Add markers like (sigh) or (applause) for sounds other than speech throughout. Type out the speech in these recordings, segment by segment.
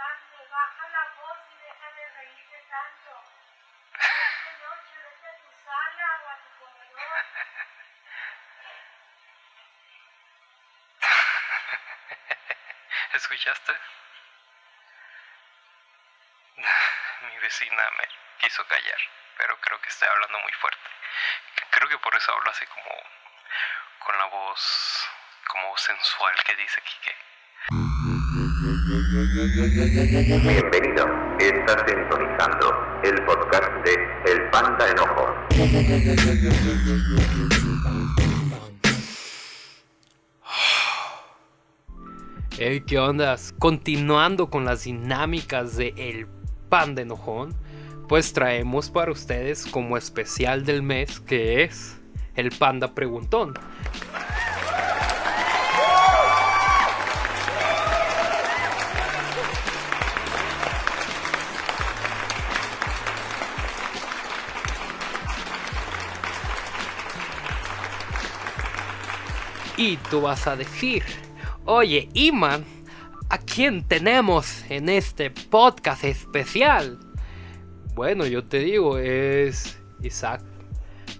Baja la voz y deja de reírte tanto. Esta noche vete a tu sala o a tu comedor. (laughs) ¿Escuchaste? (laughs) Mi vecina me quiso callar, pero creo que estoy hablando muy fuerte. Creo que por eso hablo así como con la voz como sensual que dice Quique. Bienvenido, está sintonizando el podcast de El Panda Enojo. Hey, ¿qué ondas? Continuando con las dinámicas de El Pan de Enojón, pues traemos para ustedes como especial del mes que es el Panda Preguntón. Y tú vas a decir, oye, Iman, ¿a quién tenemos en este podcast especial? Bueno, yo te digo, es Isaac,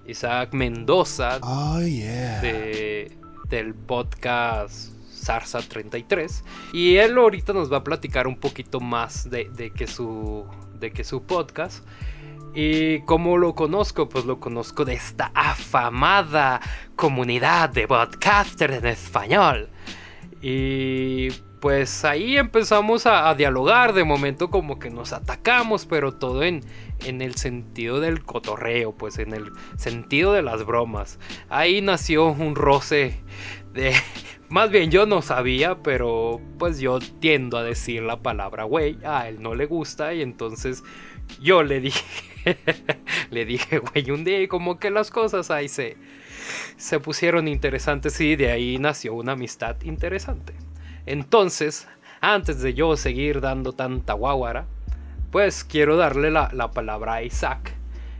Isaac Mendoza Oh, yeah. de, del podcast Zarza 33. Y él ahorita nos va a platicar un poquito más de, de que, su, de que su podcast. Y como lo conozco, pues lo conozco de esta afamada comunidad de podcasters en español. Y pues ahí empezamos a, dialogar, de momento como que nos atacamos, pero todo en, en el sentido del cotorreo, pues en el sentido de las bromas. Ahí nació un roce de... (laughs) Más bien yo no sabía, pero pues yo tiendo a decir la palabra güey, a él no le gusta y entonces yo le dije, (laughs) le dije güey un día como que las cosas ahí se, se pusieron interesantes y de ahí nació una amistad interesante. Entonces, antes de yo seguir dando tanta guaguara, pues quiero darle la, la palabra a Isaac.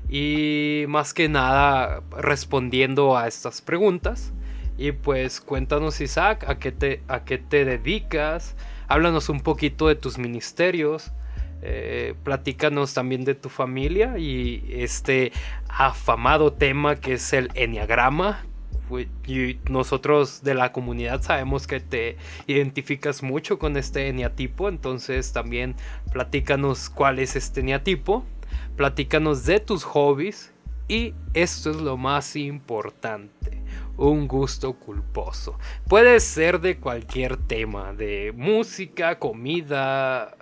Y más que nada respondiendo a estas preguntas. Y pues cuéntanos Isaac, ¿a qué te, a qué te dedicas? Háblanos un poquito de tus ministerios. Eh, platícanos también de tu familia y este afamado tema que es el enneagrama. Y nosotros de la comunidad sabemos que te identificas mucho con este eneatipo, entonces también platícanos cuál es este eneatipo, platícanos de tus hobbies y esto es lo más importante, un gusto culposo. Puede ser de cualquier tema, de música, comida,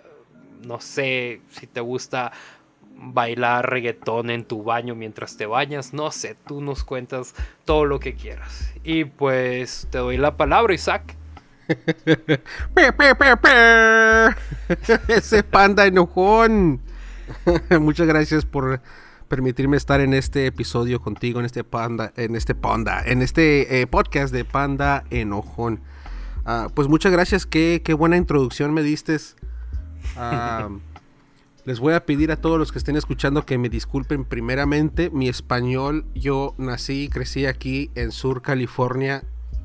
no sé si te gusta bailar reggaetón en tu baño mientras te bañas, no sé, tú nos cuentas todo lo que quieras. Y pues te doy la palabra, Isaac. (laughs) (laughs) Ese panda enojón. (laughs) Muchas gracias por permitirme estar en este episodio contigo, en este panda, en este panda, en este eh, podcast de Panda Enojón. Ah, pues muchas gracias, qué, qué buena introducción me diste. Ah, les voy a pedir a todos los que estén escuchando que me disculpen primeramente. Mi español, yo nací y crecí aquí en Sur California.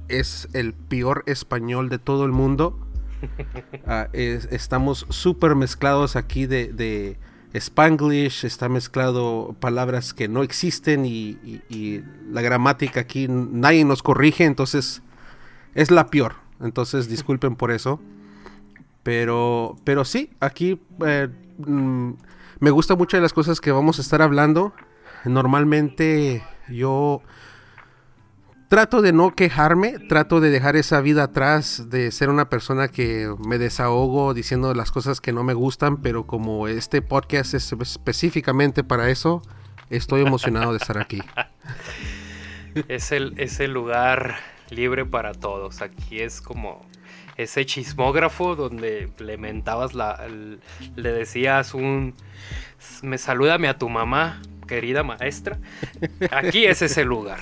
Es el peor español de todo el mundo. (laughs) Ah, es- estamos súper mezclados aquí de, de Spanglish. Está mezclado palabras que no existen y, y- y la gramática aquí nadie nos corrige. Entonces es la peor. Entonces disculpen por eso. Pero, pero sí, aquí eh, mm, me gusta mucho de las cosas que vamos a estar hablando. Normalmente yo trato de no quejarme, trato de dejar esa vida atrás, de ser una persona que me desahogo diciendo las cosas que no me gustan, pero como este podcast es específicamente para eso, estoy emocionado de estar aquí. (laughs) Es el, es el lugar libre para todos. Aquí es como ese chismógrafo donde le mentabas la. le decías un. Me salúdame a tu mamá, querida maestra. Aquí es ese lugar.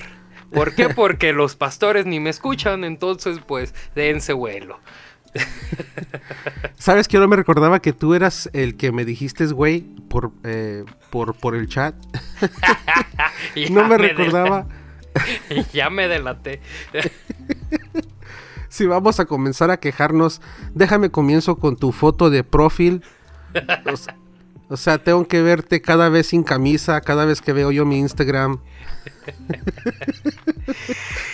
¿Por qué? Porque los pastores ni me escuchan, entonces pues dense vuelo. ¿Sabes que yo no me recordaba que tú eras el que me dijiste, güey, por, eh, por, por el chat? (laughs) No me del- recordaba. (laughs) ya me delaté. (laughs) si vamos a comenzar a quejarnos, déjame comienzo con tu foto de profil. O sea, tengo que verte cada vez sin camisa, cada vez que veo yo mi Instagram. (laughs)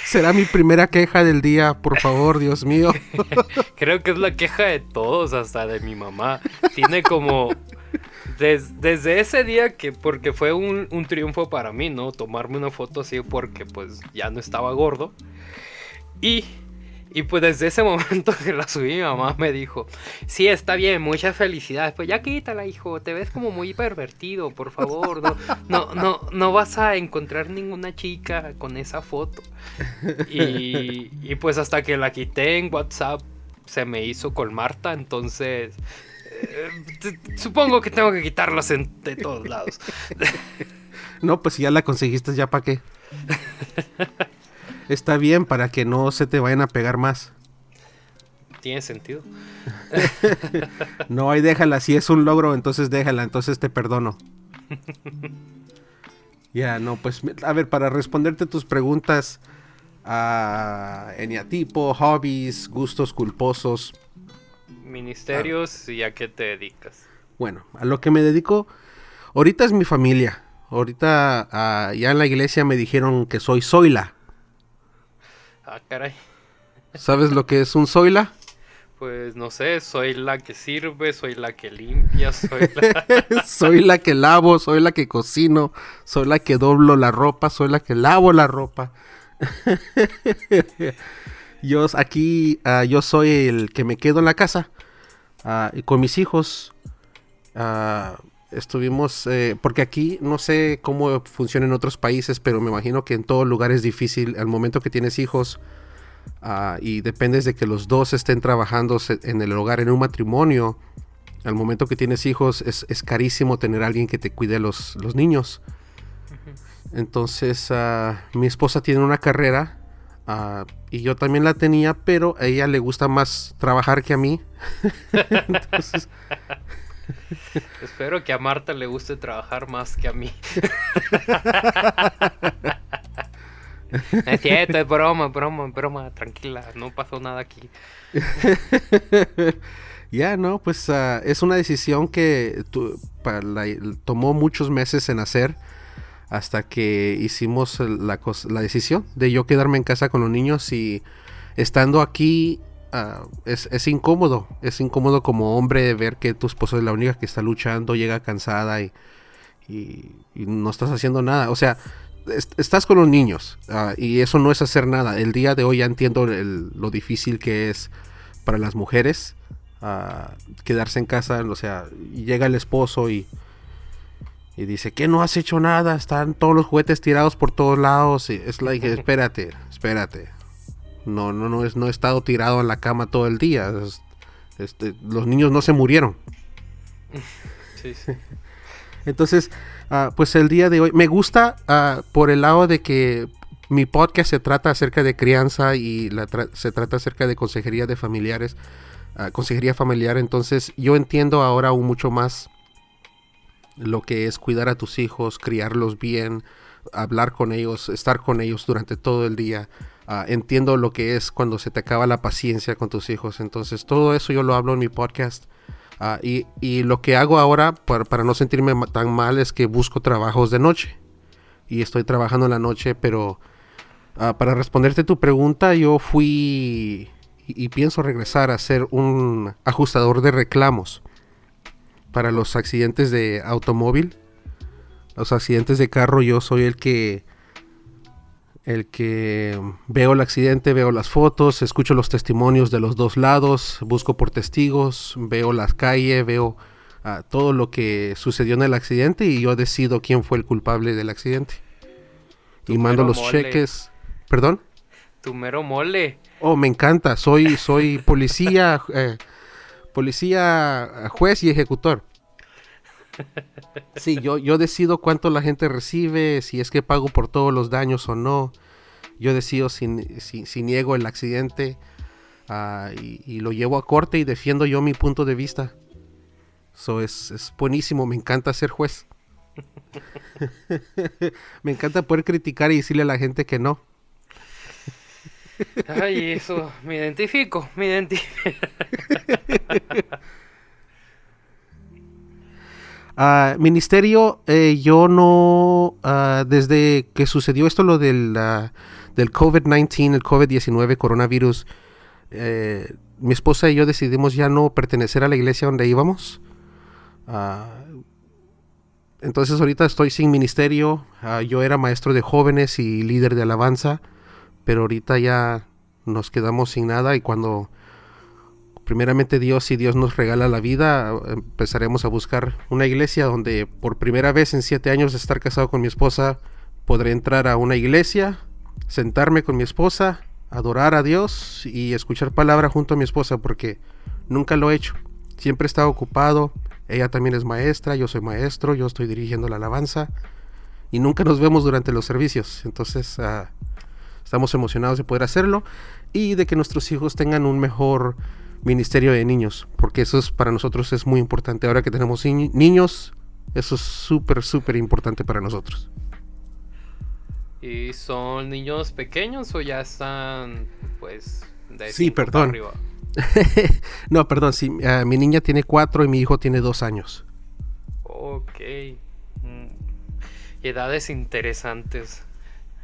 Será mi primera queja del día, por favor, Dios mío. (laughs) Creo que es la queja de todos, hasta de mi mamá. Tiene como... des- desde ese día que, porque fue un, un triunfo para mí, ¿no? Tomarme una foto así porque pues ya no estaba gordo. Y, y pues desde ese (laughs) momento que la subí, mi mamá me dijo, sí, está bien, muchas felicidades, pues ya quítala, hijo, te ves como muy pervertido, por favor, no, no, no, no vas a encontrar ninguna chica con esa foto. Y, y pues hasta que la quité en WhatsApp se me hizo con Marta, entonces eh, t- supongo que tengo que quitarlas en- de todos lados. (laughs) No, pues si ya la conseguiste, ¿ya para qué? (laughs) Está bien para que no se te vayan a pegar más. Tiene sentido. (laughs) No, ahí déjala. Si es un logro, entonces déjala. Entonces te perdono. (laughs) Ya, no, pues a ver, para responderte tus preguntas a eneatipo, hobbies, gustos culposos. Ministerios y a qué te dedicas. Bueno, a lo que me dedico, ahorita es mi familia. Ahorita ah, ya en la iglesia me dijeron que soy Zoila. Ah, caray. ¿Sabes lo que es un Zoila? Pues no sé, soy la que sirve, soy la que limpia, soy la... (laughs) soy la que lavo, soy la que cocino, soy la que doblo la ropa, soy la que lavo la ropa. (laughs) yo aquí, ah, yo soy el que me quedo en la casa ah, y con mis hijos. ah, estuvimos, eh, porque aquí no sé cómo funciona en otros países, pero me imagino que en todo lugar es difícil. Al momento que tienes hijos ah, y dependes de que los dos estén trabajando en el hogar, en un matrimonio, al momento que tienes hijos es, es carísimo tener a alguien que te cuide los, los niños. Entonces, ah, mi esposa tiene una carrera ah, y yo también la tenía, pero a ella le gusta más trabajar que a mí. (laughs) Entonces, (laughs) Espero que a Marta le guste trabajar más que a mí. (laughs) es cierto, es broma, broma, broma, tranquila, no pasó nada aquí. (laughs) ya, no, pues ah, es una decisión que tu- pa- la- tomó muchos meses en hacer hasta que hicimos la decisión de yo quedarme en casa con los niños y estando aquí ah, es, es incómodo, es incómodo como hombre ver que tu esposa es la única que está luchando, llega cansada y, y- y no estás haciendo nada. O sea, est- estás con los niños ah, y eso no es hacer nada. El día de hoy ya entiendo el- lo difícil que es para las mujeres ah, quedarse en casa. O sea, llega el esposo y, y dice que no has hecho nada, están todos los juguetes tirados por todos lados. Y es like, (laughs) espérate, espérate. No, no, no, es, no he estado tirado en la cama todo el día. Es- este, los niños no se murieron. (laughs) Sí, sí. Entonces, ah, pues el día de hoy me gusta ah, por el lado de que mi podcast se trata acerca de crianza y la tra- se trata acerca de consejería de familiares, ah, consejería familiar. Entonces, yo entiendo ahora aún mucho más lo que es cuidar a tus hijos, criarlos bien, hablar con ellos, estar con ellos durante todo el día. Ah, entiendo lo que es cuando se te acaba la paciencia con tus hijos. Entonces, todo eso yo lo hablo en mi podcast. Ah, y, y lo que hago ahora para, para no sentirme tan mal es que busco trabajos de noche. Y estoy trabajando en la noche, pero ah, para responderte tu pregunta, yo fui y pienso regresar a ser un ajustador de reclamos para los accidentes de automóvil. Los accidentes de carro, yo soy el que el que veo el accidente, veo las fotos, escucho los testimonios de los dos lados, busco por testigos, veo las calles, veo ah, todo lo que sucedió en el accidente y yo decido quién fue el culpable del accidente. Tu y mando los mole. cheques. ¿Perdón? Tu mero mole. Oh, me encanta. Soy, soy policía, eh, policía, juez y ejecutor. Sí, yo, yo decido cuánto la gente recibe, si es que pago por todos los daños o no. Yo decido si, si- si niego el accidente ah, y, y lo llevo a corte y defiendo yo mi punto de vista. Eso es, es buenísimo, me encanta ser juez. (laughs) me encanta poder criticar y decirle a la gente que no. Ay, eso, me identifico, me identifico. (laughs) Ah, ministerio, eh, yo no, ah, desde que sucedió esto lo del, ah, del COVID-19, el COVID-19, coronavirus, eh, mi esposa y yo decidimos ya no pertenecer a la iglesia donde íbamos. Entonces ahorita estoy sin ministerio, yo era maestro de jóvenes y líder de alabanza, pero ahorita ya nos quedamos sin nada y cuando primeramente Dios, si Dios nos regala la vida, empezaremos a buscar una iglesia donde por primera vez en siete años de estar casado con mi esposa, podré entrar a una iglesia, sentarme con mi esposa, adorar a Dios y escuchar palabra junto a mi esposa, porque nunca lo he hecho. Siempre he estado ocupado, ella también es maestra, yo soy maestro, yo estoy dirigiendo la alabanza y nunca nos vemos durante los servicios. Entonces ah, estamos emocionados de poder hacerlo y de que nuestros hijos tengan un mejor ministerio de niños, porque eso es para nosotros es muy importante. Ahora que tenemos ni- niños, eso es súper, súper importante para nosotros. ¿Y son niños pequeños o ya están, pues, de Sí, perdón. arriba? (laughs) no, perdón, sí, ah, mi niña tiene cuatro y mi hijo tiene dos años. Ok. Mm. Edades interesantes.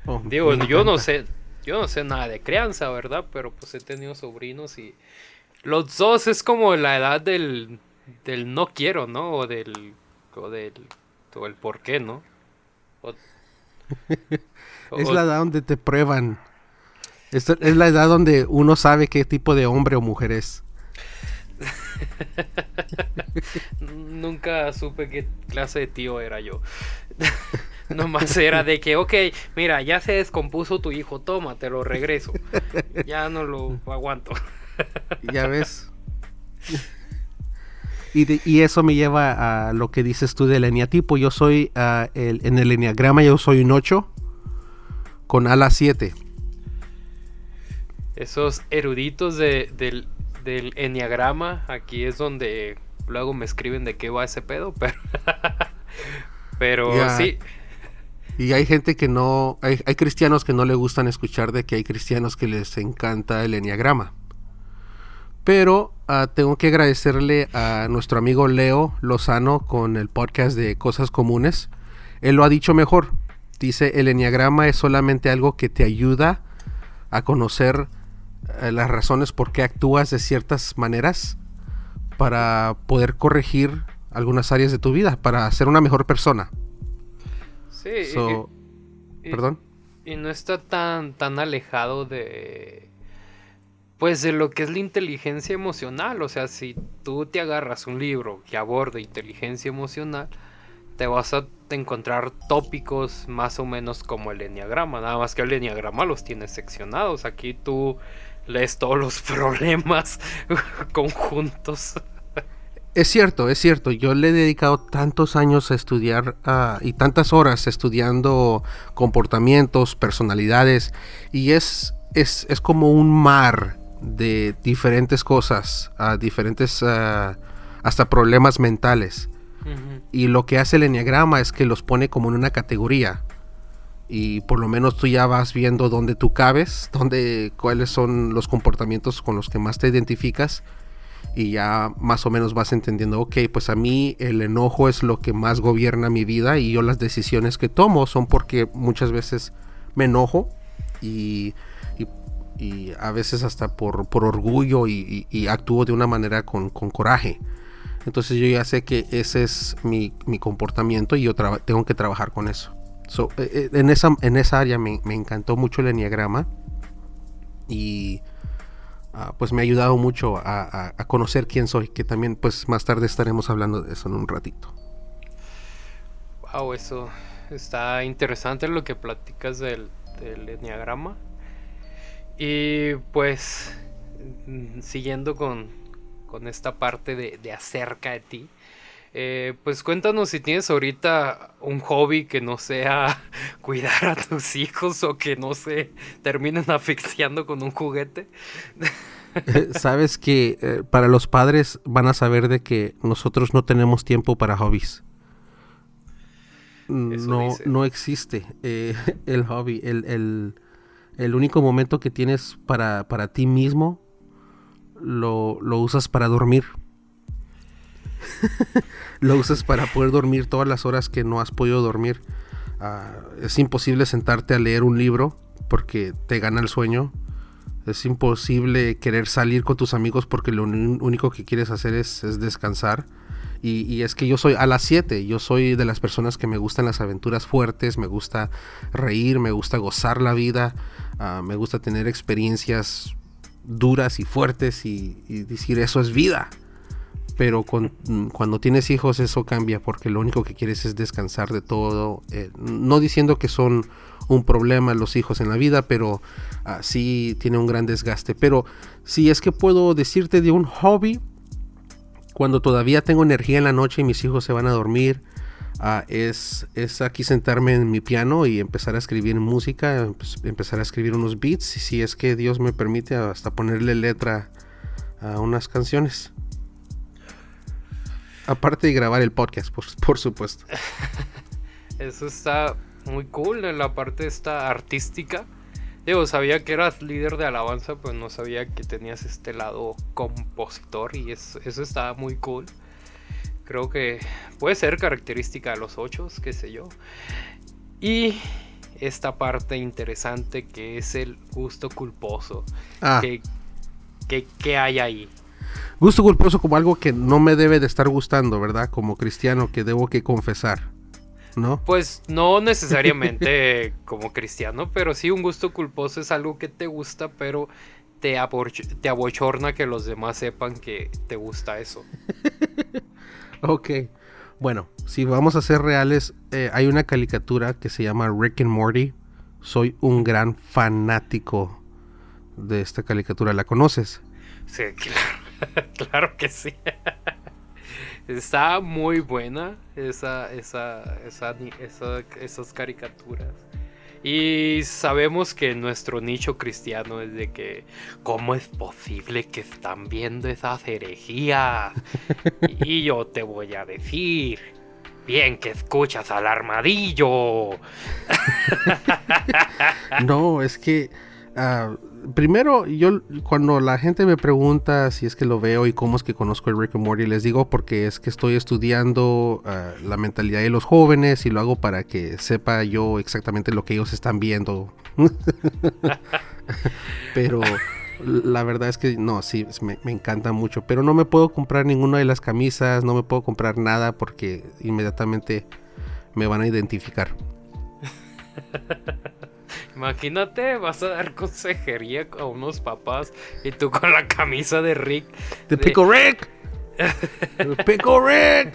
Oh, Digo, yo no sé, yo no sé nada de crianza, ¿verdad? Pero pues he tenido sobrinos y los dos es como la edad del, del no quiero, ¿no? O del, o del, o el por qué, ¿no? O- (laughs) Es la edad donde te prueban. Es, es la edad donde uno sabe qué tipo de hombre o mujer es. (laughs) Nunca supe qué clase de tío era yo. (laughs) Nomás era de que, ok, mira, ya se descompuso tu hijo, toma, te lo regreso. Ya no lo aguanto. (laughs) Ya ves. Y, de- y eso me lleva a lo que dices tú del eneatipo. Yo soy, ah, el- en el eneagrama yo soy un 8 con ala 7. Esos eruditos de- del, del enneagrama, aquí es donde luego me escriben de qué va ese pedo, (laughs) pero. pero sí. Y hay gente que no, hay, hay cristianos que no le gustan escuchar de que hay cristianos que les encanta el eneagrama. Pero ah, tengo que agradecerle a nuestro amigo Leo Lozano con el podcast de Cosas Comunes. Él lo ha dicho mejor. Dice, el eneagrama es solamente algo que te ayuda a conocer eh, las razones por qué actúas de ciertas maneras para poder corregir algunas áreas de tu vida, para ser una mejor persona. Sí. y- So, y- perdón. Y no está tan, tan alejado de. Pues de lo que es la inteligencia emocional. O sea, si tú te agarras un libro que aborde inteligencia emocional, te vas a encontrar tópicos más o menos como el enneagrama. Nada más que el enneagrama los tienes seccionados. Aquí tú lees todos los (laughs) problemas (laughs) conjuntos. Es cierto, es cierto. Yo le he dedicado tantos años a estudiar ah, y tantas horas estudiando comportamientos, personalidades, y es, es, es como un mar de diferentes cosas, ah, diferentes, ah, hasta problemas mentales. Y lo que hace el enneagrama es que los pone como en una categoría. Y por lo menos tú ya vas viendo dónde tú cabes, (laughs) dónde, cuáles son los comportamientos con los que más te identificas. Y ya más o menos vas entendiendo, ok, pues a mí el enojo es lo que más gobierna mi vida y yo las decisiones que tomo son porque muchas veces me enojo y, y- a veces hasta por, por orgullo y, y- actúo de una manera con, con coraje. Entonces yo ya sé que ese es mi, mi comportamiento y yo tengo que trabajar con eso. So, eh, eh, en, esa, en esa área me, me encantó mucho el enneagrama y ah, pues me ha ayudado mucho a, a- a conocer quién soy, que también pues más tarde estaremos hablando de eso en un ratito. Wow, eso está interesante lo que platicas del, del enneagrama. Y pues, mm, siguiendo con, con esta parte de, de acerca de ti, eh, pues cuéntanos si tienes ahorita un hobby que no sea (laughs) cuidar a tus hijos o que no se terminen (laughs) asfixiando con un juguete. Sabes que eh, para los padres van a saber de que nosotros no tenemos tiempo para hobbies. Eso No, dice. no existe eh, (laughs) el hobby. El, el- el único momento que tienes para, para ti mismo lo, lo usas para dormir. (laughs) lo usas para poder dormir todas las horas que no has podido dormir. Ah, es imposible sentarte a leer un libro porque te gana el sueño. Es imposible querer salir con tus amigos porque lo único que quieres hacer es descansar. Y, es que yo soy a las 7, yo soy de las personas que me gustan las aventuras fuertes, me gusta reír, me gusta gozar la vida, ah, me gusta tener experiencias duras y fuertes y, decir eso es vida. Pero cuando tienes hijos eso cambia porque lo único que quieres es descansar de todo. eh, no diciendo que son un problema los hijos en la vida, pero ah, sí tiene un gran desgaste. Pero si es que puedo decirte de un hobby, cuando todavía tengo energía en la noche y mis hijos se van a dormir, ah, es, es aquí sentarme en mi piano y empezar a escribir música, empe- empezar a escribir unos beats, y si es que Dios me permite hasta ponerle letra a unas canciones. Aparte de grabar el podcast, por, por supuesto. (laughs) Eso está muy cool en la parte esta artística. Digo, sabía que eras líder de alabanza, pues no sabía que tenías este lado compositor y es- eso está muy cool. Creo que puede ser característica de los ochos, qué sé yo. Y esta parte interesante que es el gusto culposo. Ah, que, que, que hay ahí. gusto culposo como algo que no me debe de estar gustando, ¿verdad? Como cristiano que debo que confesar, ¿no? Pues no necesariamente (laughs) como cristiano, pero sí un gusto culposo es algo que te gusta, pero te, te abochorna que los demás sepan que te gusta eso. (laughs) Ok. Bueno, si vamos a ser reales, eh, hay una caricatura que se llama Rick and Morty. Soy un gran fanático de esta caricatura. ¿La conoces? Sí, (laughs) claro, claro que sí. Está muy buena esa, esa, esa, esas caricaturas. Y sabemos que nuestro nicho cristiano es de que, ¿cómo es posible que están viendo esas herejías? (laughs) y yo te voy a decir, bien que escuchas al armadillo. (laughs) No, es que ah, primero yo cuando la gente me pregunta si es que lo veo y cómo es que conozco el Rick and Morty, les digo porque es que estoy estudiando ah, la mentalidad de los jóvenes y lo hago para que sepa yo exactamente lo que ellos están viendo. (laughs) pero la verdad es que no, sí, me, me encanta mucho, pero no me puedo comprar ninguna de las camisas, no me puedo comprar nada porque inmediatamente me van a identificar. (laughs) Imagínate, vas a dar consejería a unos papás y tú con la camisa de Rick de- Pickle Rick. (laughs) The Pickle Rick.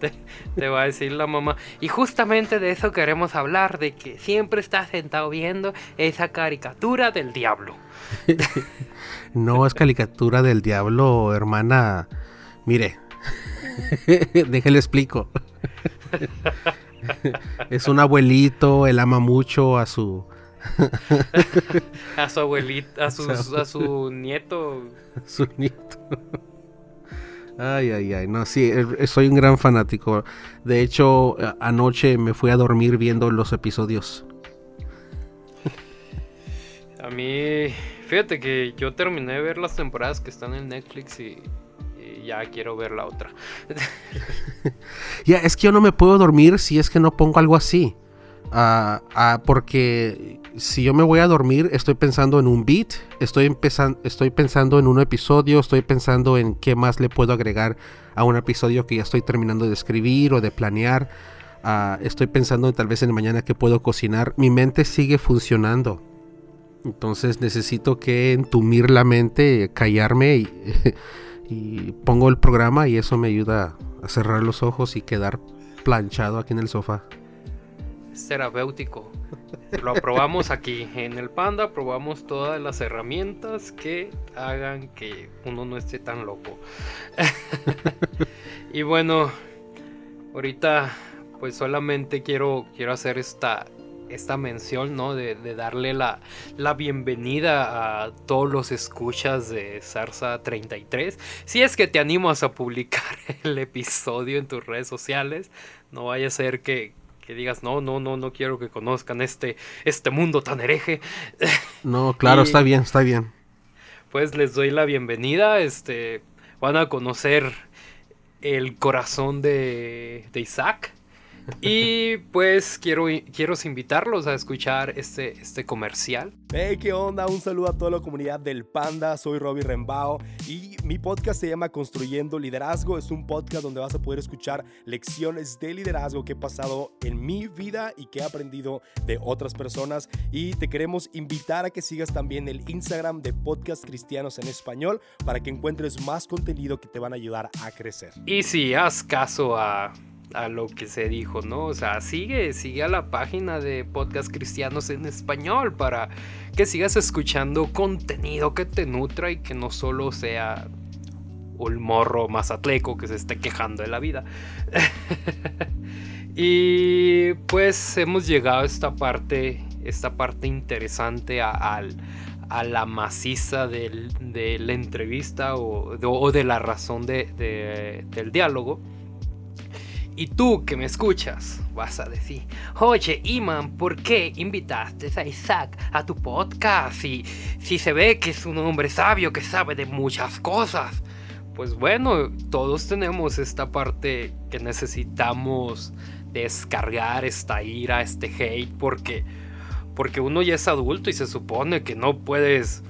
te, te va a decir la mamá. Y justamente de eso queremos hablar, de que siempre estás sentado viendo esa caricatura del diablo. (laughs) No es caricatura del diablo, hermana. Mire, (laughs) déjale explico. Es un abuelito, él ama mucho a su (laughs) A su abuelita, a su, a su nieto. su nieto. Ay, ay, ay, no, sí, eh, soy un gran fanático. De hecho, anoche me fui a dormir viendo los episodios. A mí, fíjate que yo terminé de ver las temporadas que están en Netflix y, y ya quiero ver la otra. (laughs) Ya, es que yo no me puedo dormir si es que no pongo algo así. Porque si yo me voy a dormir, estoy pensando en un beat, estoy, estoy pensando en un episodio, estoy pensando en qué más le puedo agregar a un episodio que ya estoy terminando de escribir o de planear. Ah, estoy pensando en tal vez en mañana que puedo cocinar. Mi mente sigue funcionando. Entonces necesito que entumir la mente, callarme (laughs) y pongo el programa y eso me ayuda a cerrar los ojos y quedar planchado aquí en el sofá. Es terapéutico. Lo aprobamos aquí. En el Panda probamos todas las herramientas que hagan que uno no esté tan loco. (laughs) y bueno, ahorita pues solamente quiero, quiero hacer esta, esta mención, ¿no? De, de darle la, la bienvenida a todos los escuchas de Zarza 33. Si es que te animas a publicar (laughs) el episodio en tus redes sociales, no vaya a ser que, que digas, no, no, no, no quiero que conozcan este, este mundo tan hereje. (laughs) No, claro, Y- está bien, está bien. pues les doy la bienvenida. Este, van a conocer el corazón de, de Isaac. Y pues quiero, quiero invitarlos a escuchar este, este comercial. Hey, ¿qué onda? Un saludo a toda la comunidad del Panda. Soy Robbie Rembao y mi podcast se llama Construyendo Liderazgo. Es un podcast donde vas a poder escuchar lecciones de liderazgo que he pasado en mi vida y que he aprendido de otras personas. Y te queremos invitar a que sigas también el Instagram de Podcast Cristianos en Español para que encuentres más contenido que te van a ayudar a crecer. Y si haz caso a, a lo que se dijo, ¿no? O sea, sigue, sigue a la página de Podcast Cristianos en Español para que sigas escuchando contenido que te nutra y que no solo sea un morro mazatleco que se esté quejando de la vida. (laughs) y pues hemos llegado a esta parte, esta parte interesante a, la maciza de la entrevista o, de la razón de- de- del diálogo. Y tú que me escuchas, vas a decir, oye, Iman, ¿por qué invitaste a Isaac a tu podcast? Si, si se ve que es un hombre sabio que sabe de muchas cosas. Pues bueno, todos tenemos esta parte que necesitamos descargar esta ira, este hate, porque, porque uno ya es adulto y se supone que no puedes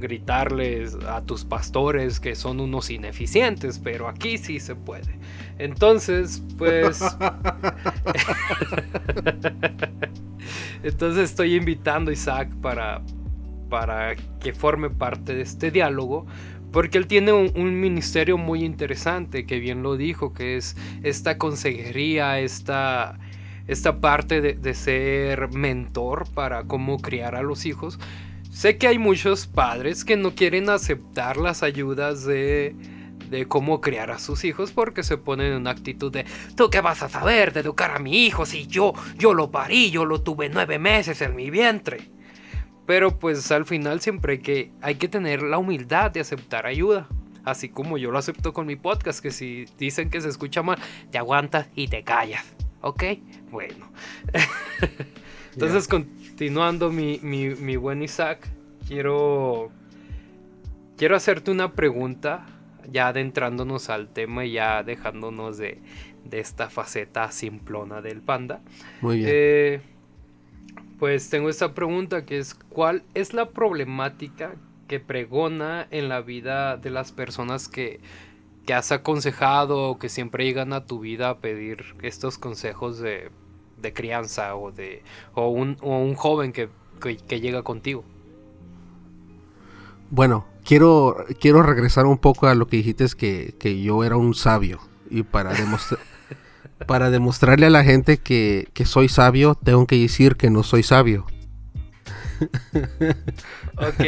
gritarles a tus pastores que son unos ineficientes, pero aquí sí se puede. Entonces, pues... (laughs) Entonces estoy invitando a Isaac para, para que forme parte de este diálogo, porque él tiene un, un ministerio muy interesante, que bien lo dijo, que es esta consejería, esta, esta parte de, de ser mentor para cómo criar a los hijos. Sé que hay muchos padres que no quieren aceptar las ayudas de, de cómo criar a sus hijos porque se ponen en una actitud de ¿Tú qué vas a saber de educar a mi hijo si yo, yo lo parí, yo lo tuve nueve meses en mi vientre? Pero pues al final siempre hay que, hay que tener la humildad de aceptar ayuda. Así como yo lo acepto con mi podcast, que si dicen que se escucha mal, te aguantas y te callas. ¿Ok? Bueno. (laughs) Entonces, continuando mi, mi, mi buen Isaac, quiero, quiero hacerte una pregunta, ya adentrándonos al tema y ya dejándonos de, de esta faceta simplona del panda. Muy bien. Eh, pues tengo esta pregunta que es, ¿cuál es la problemática que pregona en la vida de las personas que, que has aconsejado o que siempre llegan a tu vida a pedir estos consejos de, de crianza o de o un, o un joven que, que, que llega contigo? Bueno, quiero, quiero regresar un poco a lo que dijiste es que, que yo era un sabio. Y para, demostra- (laughs) para demostrarle a la gente que, que soy sabio, tengo que decir que no soy sabio. Ok,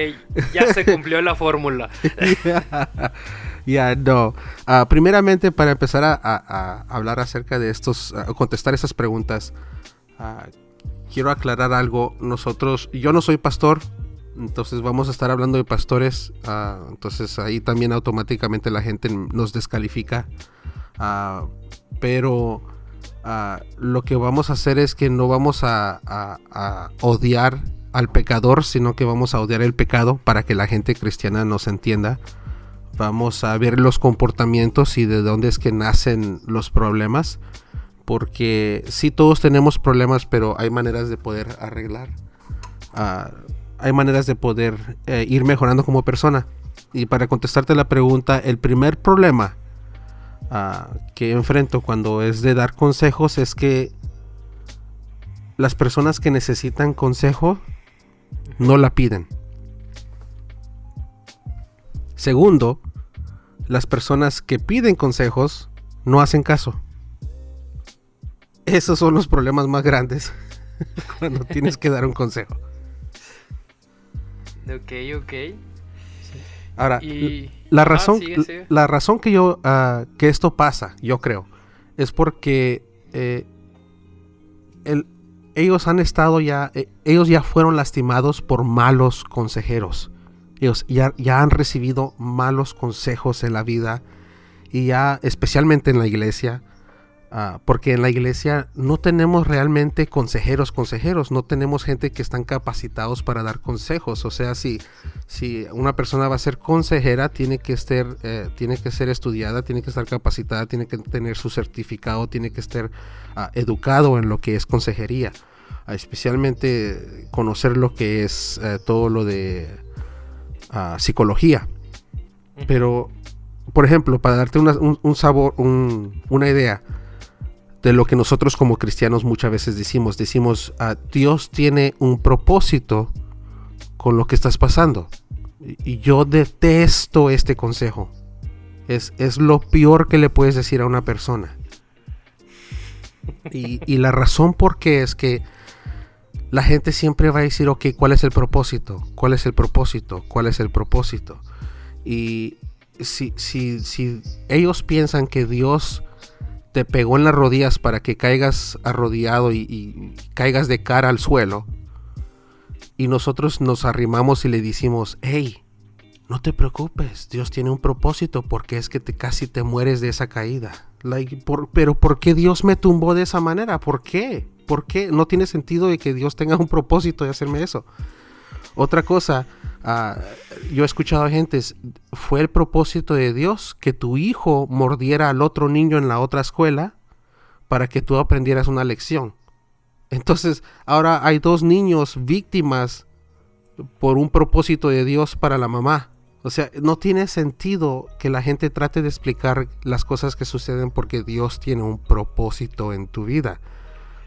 ya se cumplió la fórmula. (laughs) (laughs) Ya, no. Primeramente, para empezar a, hablar acerca de estos, contestar esas preguntas, ah, quiero aclarar algo. Nosotros, yo no soy pastor, entonces vamos a estar hablando de pastores. ah, entonces ahí también automáticamente la gente nos descalifica. Pero ah, lo que vamos a hacer es que no vamos a- a odiar al pecador, sino que vamos a odiar el pecado para que la gente cristiana nos entienda. Vamos a ver los comportamientos y de dónde es que nacen los problemas. Porque sí todos tenemos problemas, pero hay maneras de poder arreglar. Ah, hay maneras de poder eh, ir mejorando como persona. Y para contestarte la pregunta, el primer problema ah, que enfrento cuando es de dar consejos es que las personas que necesitan consejo no la piden. Segundo, las personas que piden consejos no hacen caso. Esos son los problemas más grandes (laughs) cuando tienes que dar un consejo. Ok, ok. Ahora, Y... la Ah, razón, sigue, sigue. la razón que yo ah, que esto pasa, yo creo, es porque eh, el- ellos han estado ya, eh, ellos ya fueron lastimados por malos consejeros. Ellos ya, ya han recibido malos consejos en la vida y ya, especialmente en la iglesia, Ah, porque en la iglesia no tenemos realmente consejeros, consejeros, no tenemos gente que están capacitados para dar consejos. O sea, si, si una persona va a ser consejera, tiene que, ser, eh, tiene que ser estudiada, tiene que estar capacitada, tiene que tener su certificado, tiene que estar ah, educado en lo que es consejería. Ah, especialmente conocer lo que es eh, todo lo de psicología. Pero, por ejemplo, para darte un, un, sabor, un, una idea, de lo que nosotros como cristianos muchas veces decimos. Decimos, a ah, Dios tiene un propósito con lo que estás pasando. Y, yo detesto este consejo. Es, es, lo peor que le puedes decir a una persona. (laughs) Y, y, la razón por qué es que la gente siempre va a decir, ok, ¿cuál es el propósito? ¿Cuál es el propósito? ¿Cuál es el propósito? Y si, si, si ellos piensan que Dios te pegó en las rodillas para que caigas arrodillado y, caigas de cara al suelo. Y nosotros nos arrimamos y le decimos, hey, no te preocupes, Dios tiene un propósito porque es que te, casi te mueres de esa caída. pero ¿por qué Dios me tumbó de esa manera? ¿Por qué? ¿Por qué? No tiene sentido de que Dios tenga un propósito de hacerme eso. Otra cosa, Ah, yo he escuchado a gente, fue el propósito de Dios que tu hijo mordiera al otro niño en la otra escuela para que tú aprendieras una lección. Entonces, ahora hay dos niños víctimas por un propósito de Dios para la mamá. O sea, no tiene sentido que la gente trate de explicar las cosas que suceden porque Dios tiene un propósito en tu vida.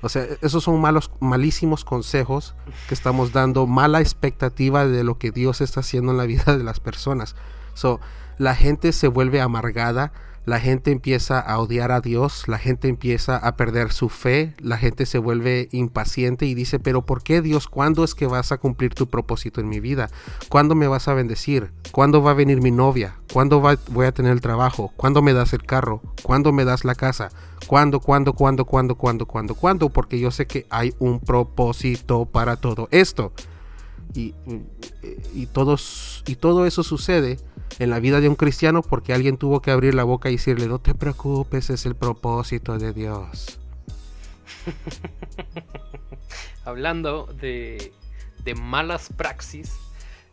O sea, esos son malos, malísimos consejos que estamos dando, mala expectativa de lo que Dios está haciendo en la vida de las personas. So, la gente se vuelve amargada, la gente empieza a odiar a Dios, la gente empieza a perder su fe, la gente se vuelve impaciente y dice, pero ¿por qué Dios? ¿Cuándo es que vas a cumplir tu propósito en mi vida? ¿Cuándo me vas a bendecir? ¿Cuándo va a venir mi novia? ¿Cuándo voy a tener el trabajo? ¿Cuándo me das el carro? ¿Cuándo me das la casa? ¿Cuándo, cuándo, cuándo, cuándo, cuándo, cuándo, cuándo? Porque yo sé que hay un propósito para todo esto. Y, y, todos, y todo eso sucede en la vida de un cristiano porque alguien tuvo que abrir la boca y decirle, no te preocupes, es el propósito de Dios. (laughs) Hablando de, de malas praxis,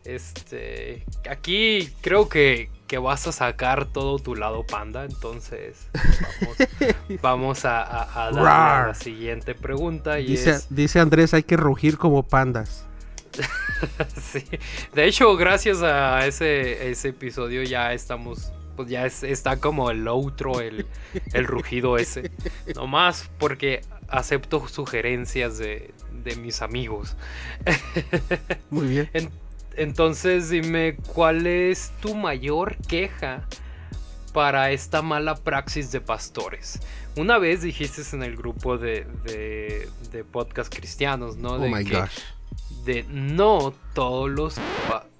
este, aquí creo que, que, vas a sacar todo tu lado panda, entonces vamos, (laughs) a, a, dar la siguiente pregunta. Y dice, dice Andrés, hay que rugir como pandas. (laughs) sí. De hecho, gracias a ese, ese episodio ya estamos. Pues ya está como el outro, el, el rugido ese. (laughs) Nomás porque acepto sugerencias de, de mis amigos. (laughs) Muy bien. entonces dime, ¿cuál es tu mayor queja para esta mala praxis de pastores? Una vez dijiste en el grupo de, de, de podcast cristianos, ¿no? Oh my gosh de no todos los... (laughs)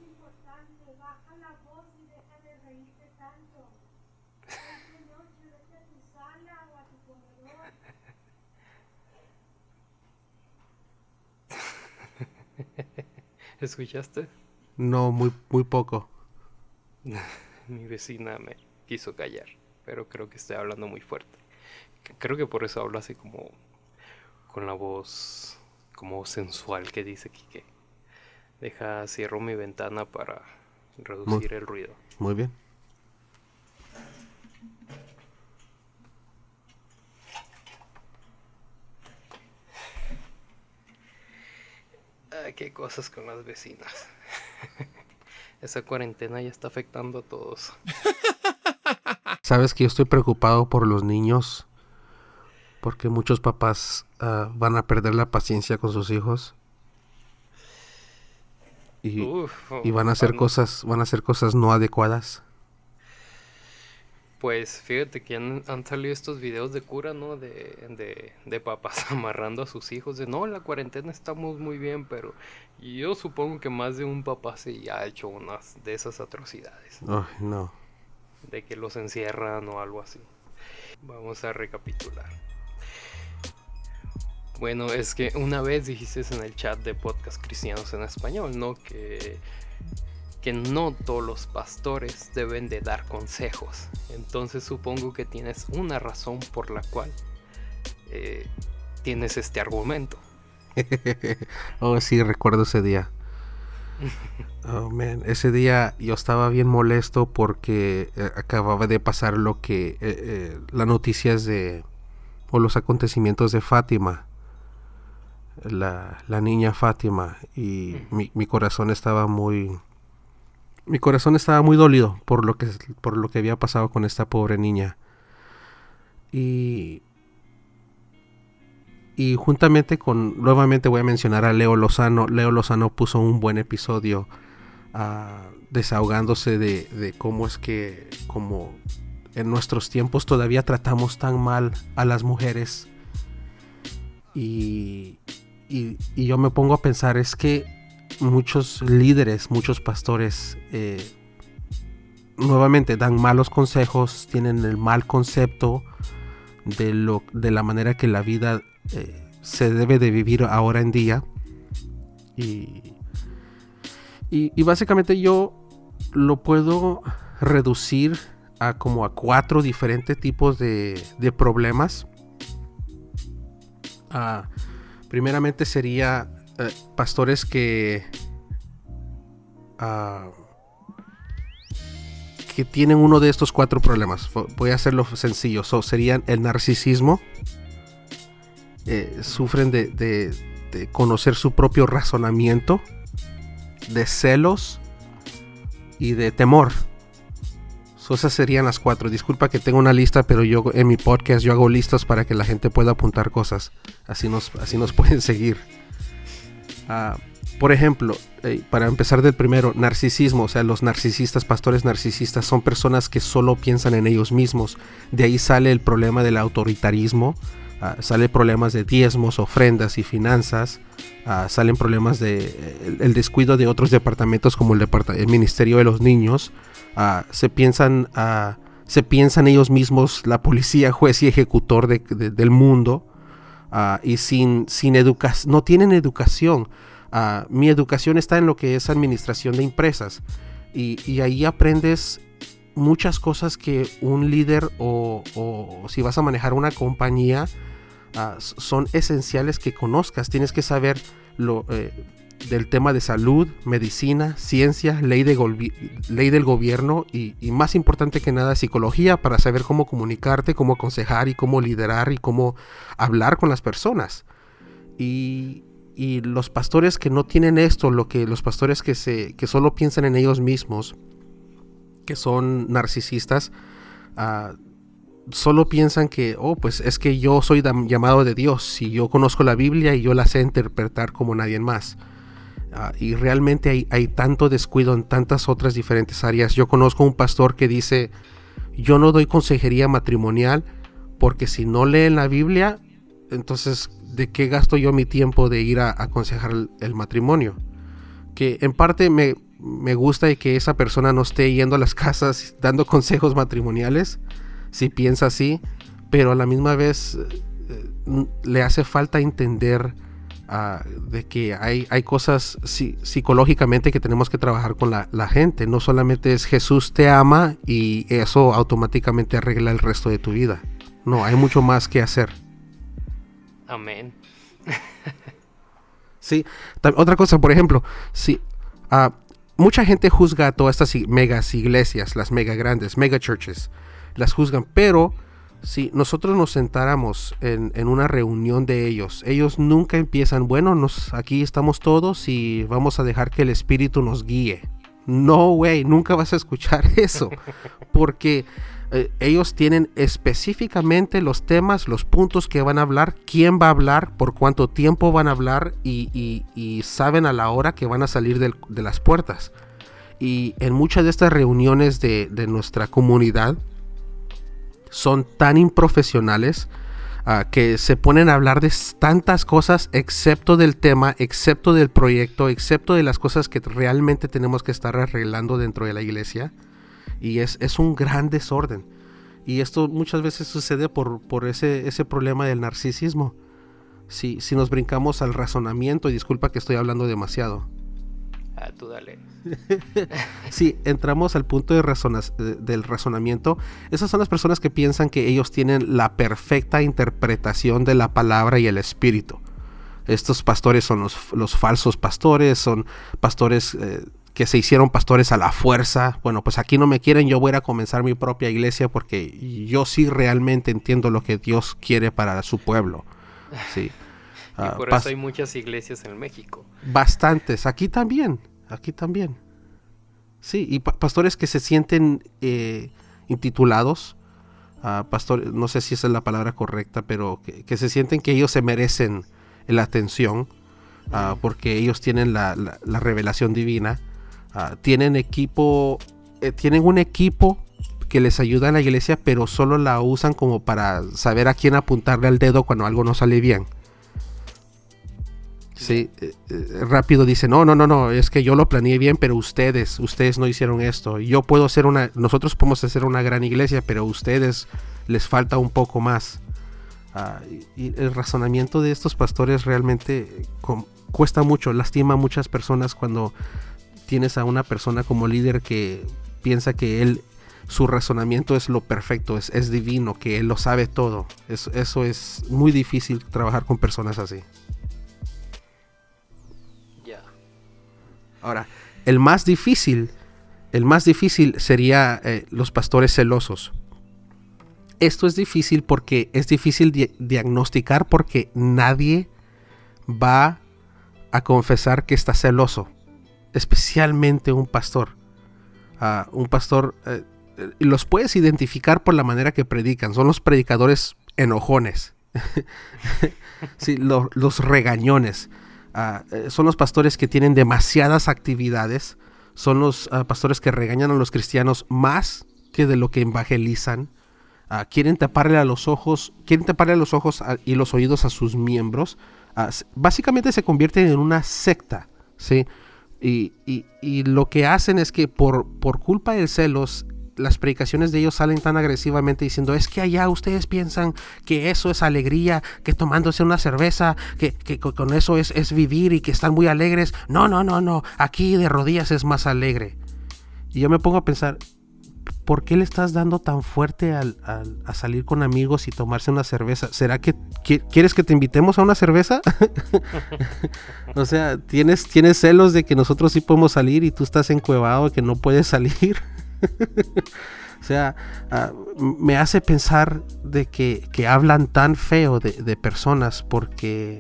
¿Escuchaste? No, muy, muy poco. (laughs) Mi vecina me quiso callar, pero creo que estoy hablando muy fuerte. Creo que por eso hablo así como con la voz como sensual que dice Kike. Deja, cierro mi ventana para reducir el ruido. Muy bien. Ay, qué cosas con las vecinas. (laughs) Esa cuarentena ya está afectando a todos. (laughs) Sabes que yo estoy preocupado por los niños porque muchos papás ah, van a perder la paciencia con sus hijos y, van a hacer cosas van a hacer cosas no adecuadas pues fíjate que han, salido estos videos de cura, ¿no? De, de, papás (laughs) amarrando a sus hijos. De no, la cuarentena estamos muy bien, pero yo supongo que más de un papá se ha hecho unas de esas atrocidades. Ay, no. De que los encierran o algo así. Vamos a recapitular. Bueno, es que una vez dijiste en el chat de podcast cristianos en español, ¿no? Que, que no todos los pastores deben de dar consejos. Entonces supongo que tienes una razón por la cual eh, tienes este argumento. (laughs) oh, sí, recuerdo ese día. (laughs) Oh, man. Ese día yo estaba bien molesto porque eh, acababa de pasar lo que... Eh, eh, las noticias de... o los acontecimientos de Fátima. La, la niña Fátima. Y mi, mi corazón estaba muy... Mi corazón estaba muy dolido por lo que, por lo que había pasado con esta pobre niña. Y y juntamente con, nuevamente voy a mencionar a Leo Lozano. Leo Lozano puso un buen episodio ah, desahogándose de, de, cómo es que, como en nuestros tiempos todavía tratamos tan mal a las mujeres. Y, y, yo me pongo a pensar, es que muchos líderes, muchos pastores, eh, nuevamente dan malos consejos, tienen el mal concepto de, lo, de la manera que la vida eh, se debe de vivir ahora en día. Y, y, básicamente yo lo puedo reducir a como a cuatro diferentes tipos de, de problemas. Uh, primeramente sería uh, pastores que uh, que tienen uno de estos cuatro problemas. Voy a hacerlo sencillo. Serían el narcisismo, eh, sufren de, de, conocer su propio razonamiento, de celos y de temor. Esas serían las cuatro. Disculpa que tengo una lista, pero yo en mi podcast yo hago listas para que la gente pueda apuntar cosas. Así nos, así nos (laughs) pueden seguir. Uh, por ejemplo, eh, para empezar del primero, narcisismo, o sea, los narcisistas, pastores narcisistas, son personas que solo piensan en ellos mismos. De ahí sale el problema del autoritarismo, uh, sale problemas de diezmos, ofrendas y finanzas, uh, salen problemas de eh, el, descuido de otros departamentos como el Ministerio de los Niños. Se piensan se piensan ellos mismos la policía, juez y ejecutor de, de, del mundo y sin, sin educación, no tienen educación. Mi educación está en lo que es administración de empresas y, ahí aprendes muchas cosas que un líder o, si vas a manejar una compañía son esenciales que conozcas. Tienes que saber lo, eh, del tema de salud, medicina, ciencia, ley, de ley del gobierno y, más importante que nada psicología para saber cómo comunicarte, cómo aconsejar y cómo liderar y cómo hablar con las personas. Y, y los pastores que no tienen esto, lo que los pastores que se que solo piensan en ellos mismos, que son narcisistas, uh, solo piensan que, oh, pues es que yo soy llamado de Dios y yo conozco la Biblia y yo la sé interpretar como nadie más. Uh, y realmente hay, hay tanto descuido en tantas otras diferentes áreas. Yo conozco un pastor que dice, yo no doy consejería matrimonial porque si no leen la Biblia, entonces de qué gasto yo mi tiempo de ir a, aconsejar el, matrimonio. Que en parte me, me gusta que esa persona no esté yendo a las (laughs) casas dando consejos matrimoniales, si piensa así, pero a la misma vez eh, le hace falta entender uh, de que hay, hay cosas si, psicológicamente que tenemos que trabajar con la, la, gente. No solamente es Jesús te ama y eso automáticamente arregla el resto de tu vida. No, hay mucho más que hacer. Amén. (laughs) sí, otra cosa, por ejemplo, si uh, mucha gente juzga a todas estas megas iglesias, las mega grandes, mega churches, las juzgan, pero si nosotros nos sentáramos en, en, una reunión de ellos, ellos nunca empiezan, bueno, nos, aquí estamos todos y vamos a dejar que el Espíritu nos guíe. No, güey, nunca vas a escuchar (laughs) eso, porque eh, ellos tienen específicamente los temas, los puntos que van a hablar, quién va a hablar, por cuánto tiempo van a hablar y, y, saben a la hora que van a salir de, de, las puertas. Y en muchas de estas reuniones de, de nuestra comunidad son tan improfesionales uh, que se ponen a hablar de tantas cosas excepto del tema, excepto del proyecto, excepto de las cosas que realmente tenemos que estar arreglando dentro de la iglesia y es, es, un gran desorden. Y esto muchas veces sucede por, por ese, ese, problema del narcisismo. Si, si, nos brincamos al razonamiento, y disculpa que estoy hablando demasiado. Ah, tú dale. (laughs) Sí, entramos al punto de razona- del razonamiento. Esas son las personas que piensan que ellos tienen la perfecta interpretación de la palabra y el espíritu. Estos pastores son los, los falsos pastores, son pastores eh, que se hicieron pastores a la fuerza. Bueno, pues aquí no me quieren, yo voy a ir a comenzar mi propia iglesia porque yo sí realmente entiendo lo que Dios quiere para su pueblo. Sí. (laughs) Y Ah, por eso hay muchas iglesias en México. Bastantes, aquí también, aquí también. Sí, y pa- pastores que se sienten eh, intitulados, pastor, no sé si esa es la palabra correcta, pero que, se sienten que ellos se merecen la atención, ah, porque ellos tienen la, la- la revelación divina, ah, tienen equipo, eh, tienen un equipo que les ayuda en la iglesia, pero solo la usan como para saber a quién apuntarle al dedo cuando algo no sale bien. Sí, eh, eh, rápido dice, no, no, no, no, es que yo lo planeé bien, pero ustedes, ustedes no hicieron esto. Yo puedo hacer una, nosotros podemos hacer una gran iglesia, pero ustedes les falta un poco más. Ah, y, el razonamiento de estos pastores realmente cuesta mucho, lastima a muchas personas cuando tienes a una persona como líder que piensa que él, su razonamiento es lo perfecto, es, divino, que él lo sabe todo. Eso es muy difícil trabajar con personas así. Ahora, el más difícil, el más difícil sería eh, los pastores celosos. Esto es difícil porque es difícil di- diagnosticar porque nadie va a confesar que está celoso, especialmente un pastor. Ah, un pastor, eh, los puedes identificar por la manera que predican, son los predicadores enojones, (laughs) sí, lo- los regañones. Ah, eh, son los pastores que tienen demasiadas actividades, son los ah, pastores que regañan a los cristianos más que de lo que evangelizan. Ah, quieren taparle a los ojos, quieren taparle los ojos a- y los oídos a sus miembros. Ah, básicamente se convierten en una secta, ¿sí? Y, y- y lo que hacen es que por, por culpa del celos, las predicaciones de ellos salen tan agresivamente diciendo, es que allá ustedes piensan que eso es alegría, que tomándose una cerveza, que, que co- con eso es, es vivir y que están muy alegres. No, no, no, no, aquí de rodillas es más alegre. Y yo me pongo a pensar, ¿por qué le estás dando tan fuerte al- a salir con amigos y tomarse una cerveza? ¿Será que qui- quieres que te invitemos a una cerveza? (laughs) o sea, ¿tienes, tienes celos de que nosotros sí podemos salir y tú estás encuevado que no puedes salir. (laughs) o sea, ah, me hace pensar de que, que hablan tan feo de, de personas porque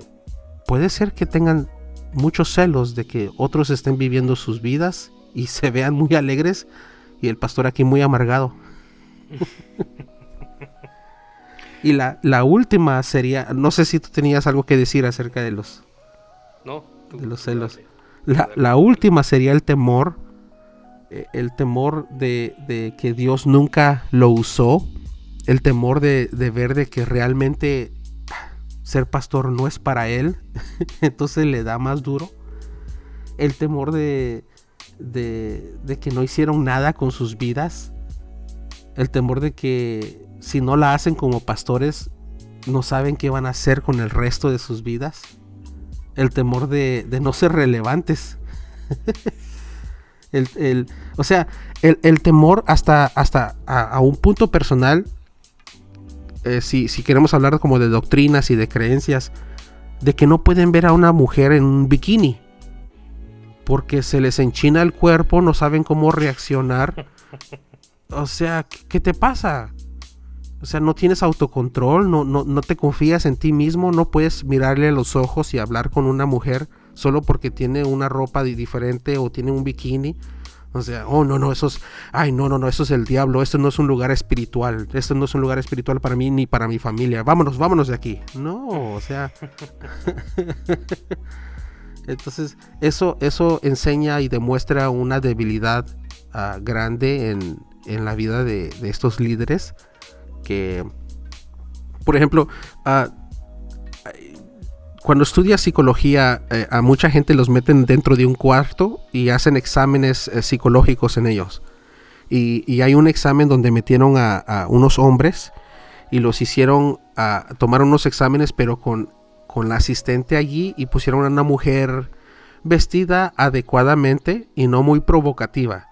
puede ser que tengan muchos celos de que otros estén viviendo sus vidas y (laughs) se vean muy alegres y el pastor aquí muy amargado. (laughs) y la, la última sería, no sé si tú tenías algo que decir acerca de los, No, de los celos. La, la última sería el temor, el temor de, de que Dios nunca lo usó, el temor de, de ver de que realmente ser pastor no es para él, (laughs) entonces le da más duro, el temor de, de, de que no hicieron nada con sus vidas, el temor de que si no la hacen como pastores, no saben qué van a hacer con el resto de sus vidas el temor de, de no ser relevantes. (laughs) el, el- o sea, el, el temor hasta, hasta a, a un punto personal, eh, si, si queremos hablar como de doctrinas y de creencias, de que no pueden ver a una mujer en un bikini. Porque se les enchina el cuerpo, no saben cómo reaccionar. (laughs) O sea, ¿qué, qué te pasa? O sea, no tienes autocontrol, no, no, no te confías en ti mismo, no puedes mirarle a los ojos y hablar con una mujer solo porque tiene una ropa di- diferente o tiene un bikini. O sea, oh, no, no, eso es, ay, no, no, no, eso es el diablo, esto no es un lugar espiritual, esto no es un lugar espiritual para mí ni para mi familia, vámonos, vámonos de aquí. No, o sea. (laughs) Entonces, eso, eso enseña y demuestra una debilidad ah, grande en, en la vida de, estos líderes que, por ejemplo, ah, cuando estudias psicología, eh, a mucha gente los meten dentro de un cuarto y hacen exámenes eh, psicológicos en ellos. Y, hay un examen donde metieron a, a unos hombres y los hicieron a tomar unos exámenes, pero con, con la asistente allí y pusieron a una mujer vestida adecuadamente y no muy provocativa.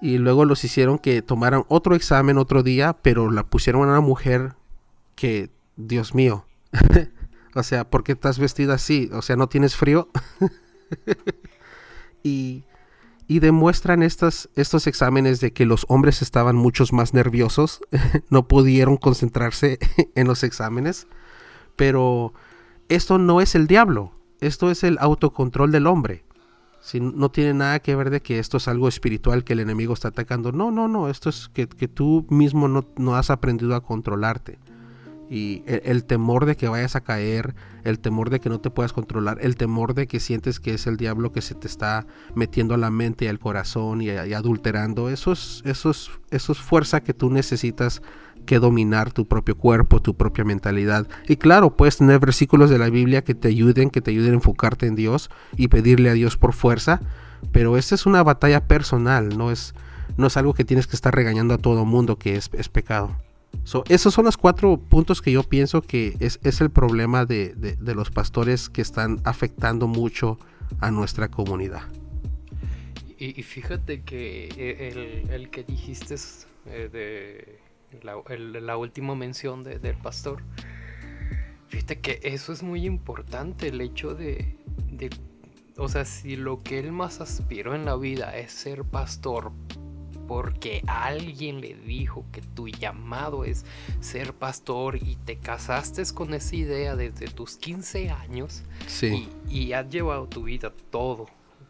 Y luego los hicieron que tomaran otro examen otro día, pero la pusieron a una mujer que, Dios mío, (laughs) o sea, ¿por qué estás vestida así? O sea, ¿no tienes frío? (laughs) y, y demuestran estas, estos exámenes de que los hombres estaban muchos más nerviosos, (laughs) no pudieron concentrarse (laughs) en los exámenes, pero esto no es el diablo, esto es el autocontrol del hombre. Si no tiene nada que ver de que esto es algo espiritual que el enemigo está atacando. No, no, no. Esto es que, que tú mismo no, no, has aprendido a controlarte. Y el, temor de que vayas a caer, el temor de que no te puedas controlar, el temor de que sientes que es el diablo que se te está metiendo a la mente y al corazón y, adulterando, eso es, eso, es, eso es fuerza que tú necesitas que dominar tu propio cuerpo, tu propia mentalidad. Y claro, puedes tener versículos de la Biblia que te ayuden, que te ayuden a enfocarte en Dios y pedirle a Dios por fuerza, pero esta es una batalla personal, no es, no es algo que tienes que estar regañando a todo mundo que es, es pecado. So, esos son los cuatro puntos que yo pienso que es, es el problema de, los pastores que están afectando mucho a nuestra comunidad. Y, fíjate que el, el que dijiste eh, de la última mención de, del pastor. Fíjate que eso es muy importante, el hecho de, de, o sea, si lo que él más aspiró en la vida es ser pastor, porque alguien le dijo que tu llamado es ser pastor y te casaste con esa idea desde tus 15 años sí. y, y has llevado tu vida todo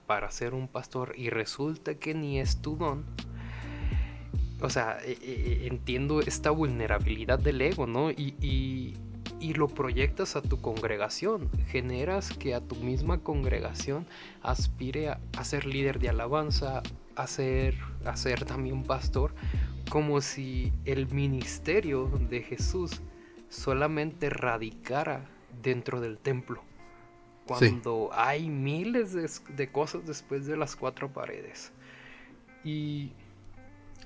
para ser un pastor y resulta que ni es tu don, o sea, eh, entiendo esta vulnerabilidad del ego, ¿no? Y, y, y, lo proyectas a tu congregación, generas que a tu misma congregación aspire a, a ser líder de alabanza, a ser, a ser también pastor, como si el ministerio de Jesús solamente radicara dentro del templo. Cuando sí. hay miles de, de cosas después de las cuatro paredes. Y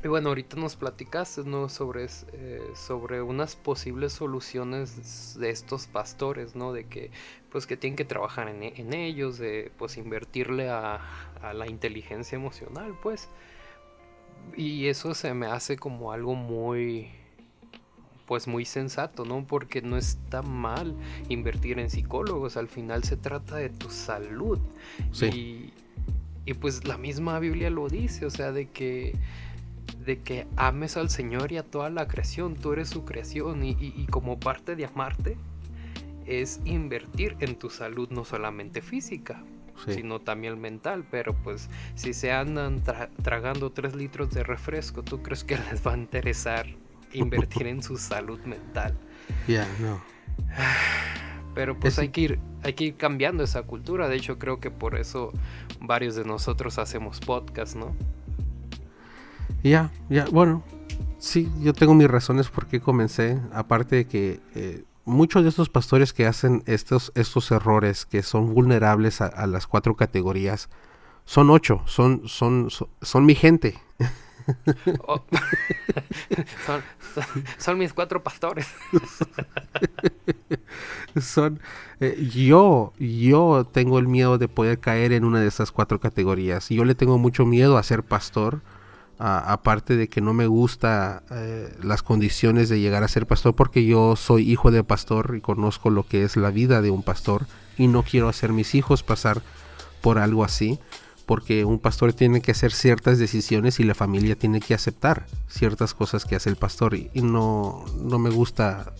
y bueno, ahorita nos platicaste ¿no? sobre, eh, sobre unas posibles soluciones de estos pastores, ¿no? De que pues que tienen que trabajar en, en ellos, de pues invertirle a, a, la inteligencia emocional, pues. Y eso se me hace como algo muy pues muy sensato, ¿no? Porque no está mal invertir en psicólogos, al final se trata de tu salud. Sí. Y, y pues la misma Biblia lo dice, o sea, de que de que ames al Señor y a toda la creación, tú eres su creación y, y, y, como parte de amarte es invertir en tu salud no solamente física, sí. sino también mental, pero pues si se andan tra tragando 3 litros de refresco, ¿tú crees que (laughs) les va a interesar invertir en su salud mental? Ya, yeah, no. Pero pues es... hay, que ir, hay que ir cambiando esa cultura, de hecho creo que por eso varios de nosotros hacemos podcast, ¿no? Ya, ya, bueno, sí, yo tengo mis razones por qué comencé. Aparte de que eh, muchos de estos pastores que hacen estos, estos errores, que son vulnerables a, a las cuatro categorías, son ocho, son, son, son, son mi gente. Oh. (laughs) son, son, son, mis cuatro pastores. (laughs) son eh, yo, yo tengo el miedo de poder caer en una de esas cuatro categorías. Yo le tengo mucho miedo a ser pastor aparte de que no me gusta eh, las condiciones de llegar a ser pastor porque yo soy hijo de pastor y conozco lo que es la vida de un pastor y no quiero hacer mis hijos pasar por algo así porque un pastor tiene que hacer ciertas decisiones y la familia tiene que aceptar ciertas cosas que hace el pastor y, y no, no me gusta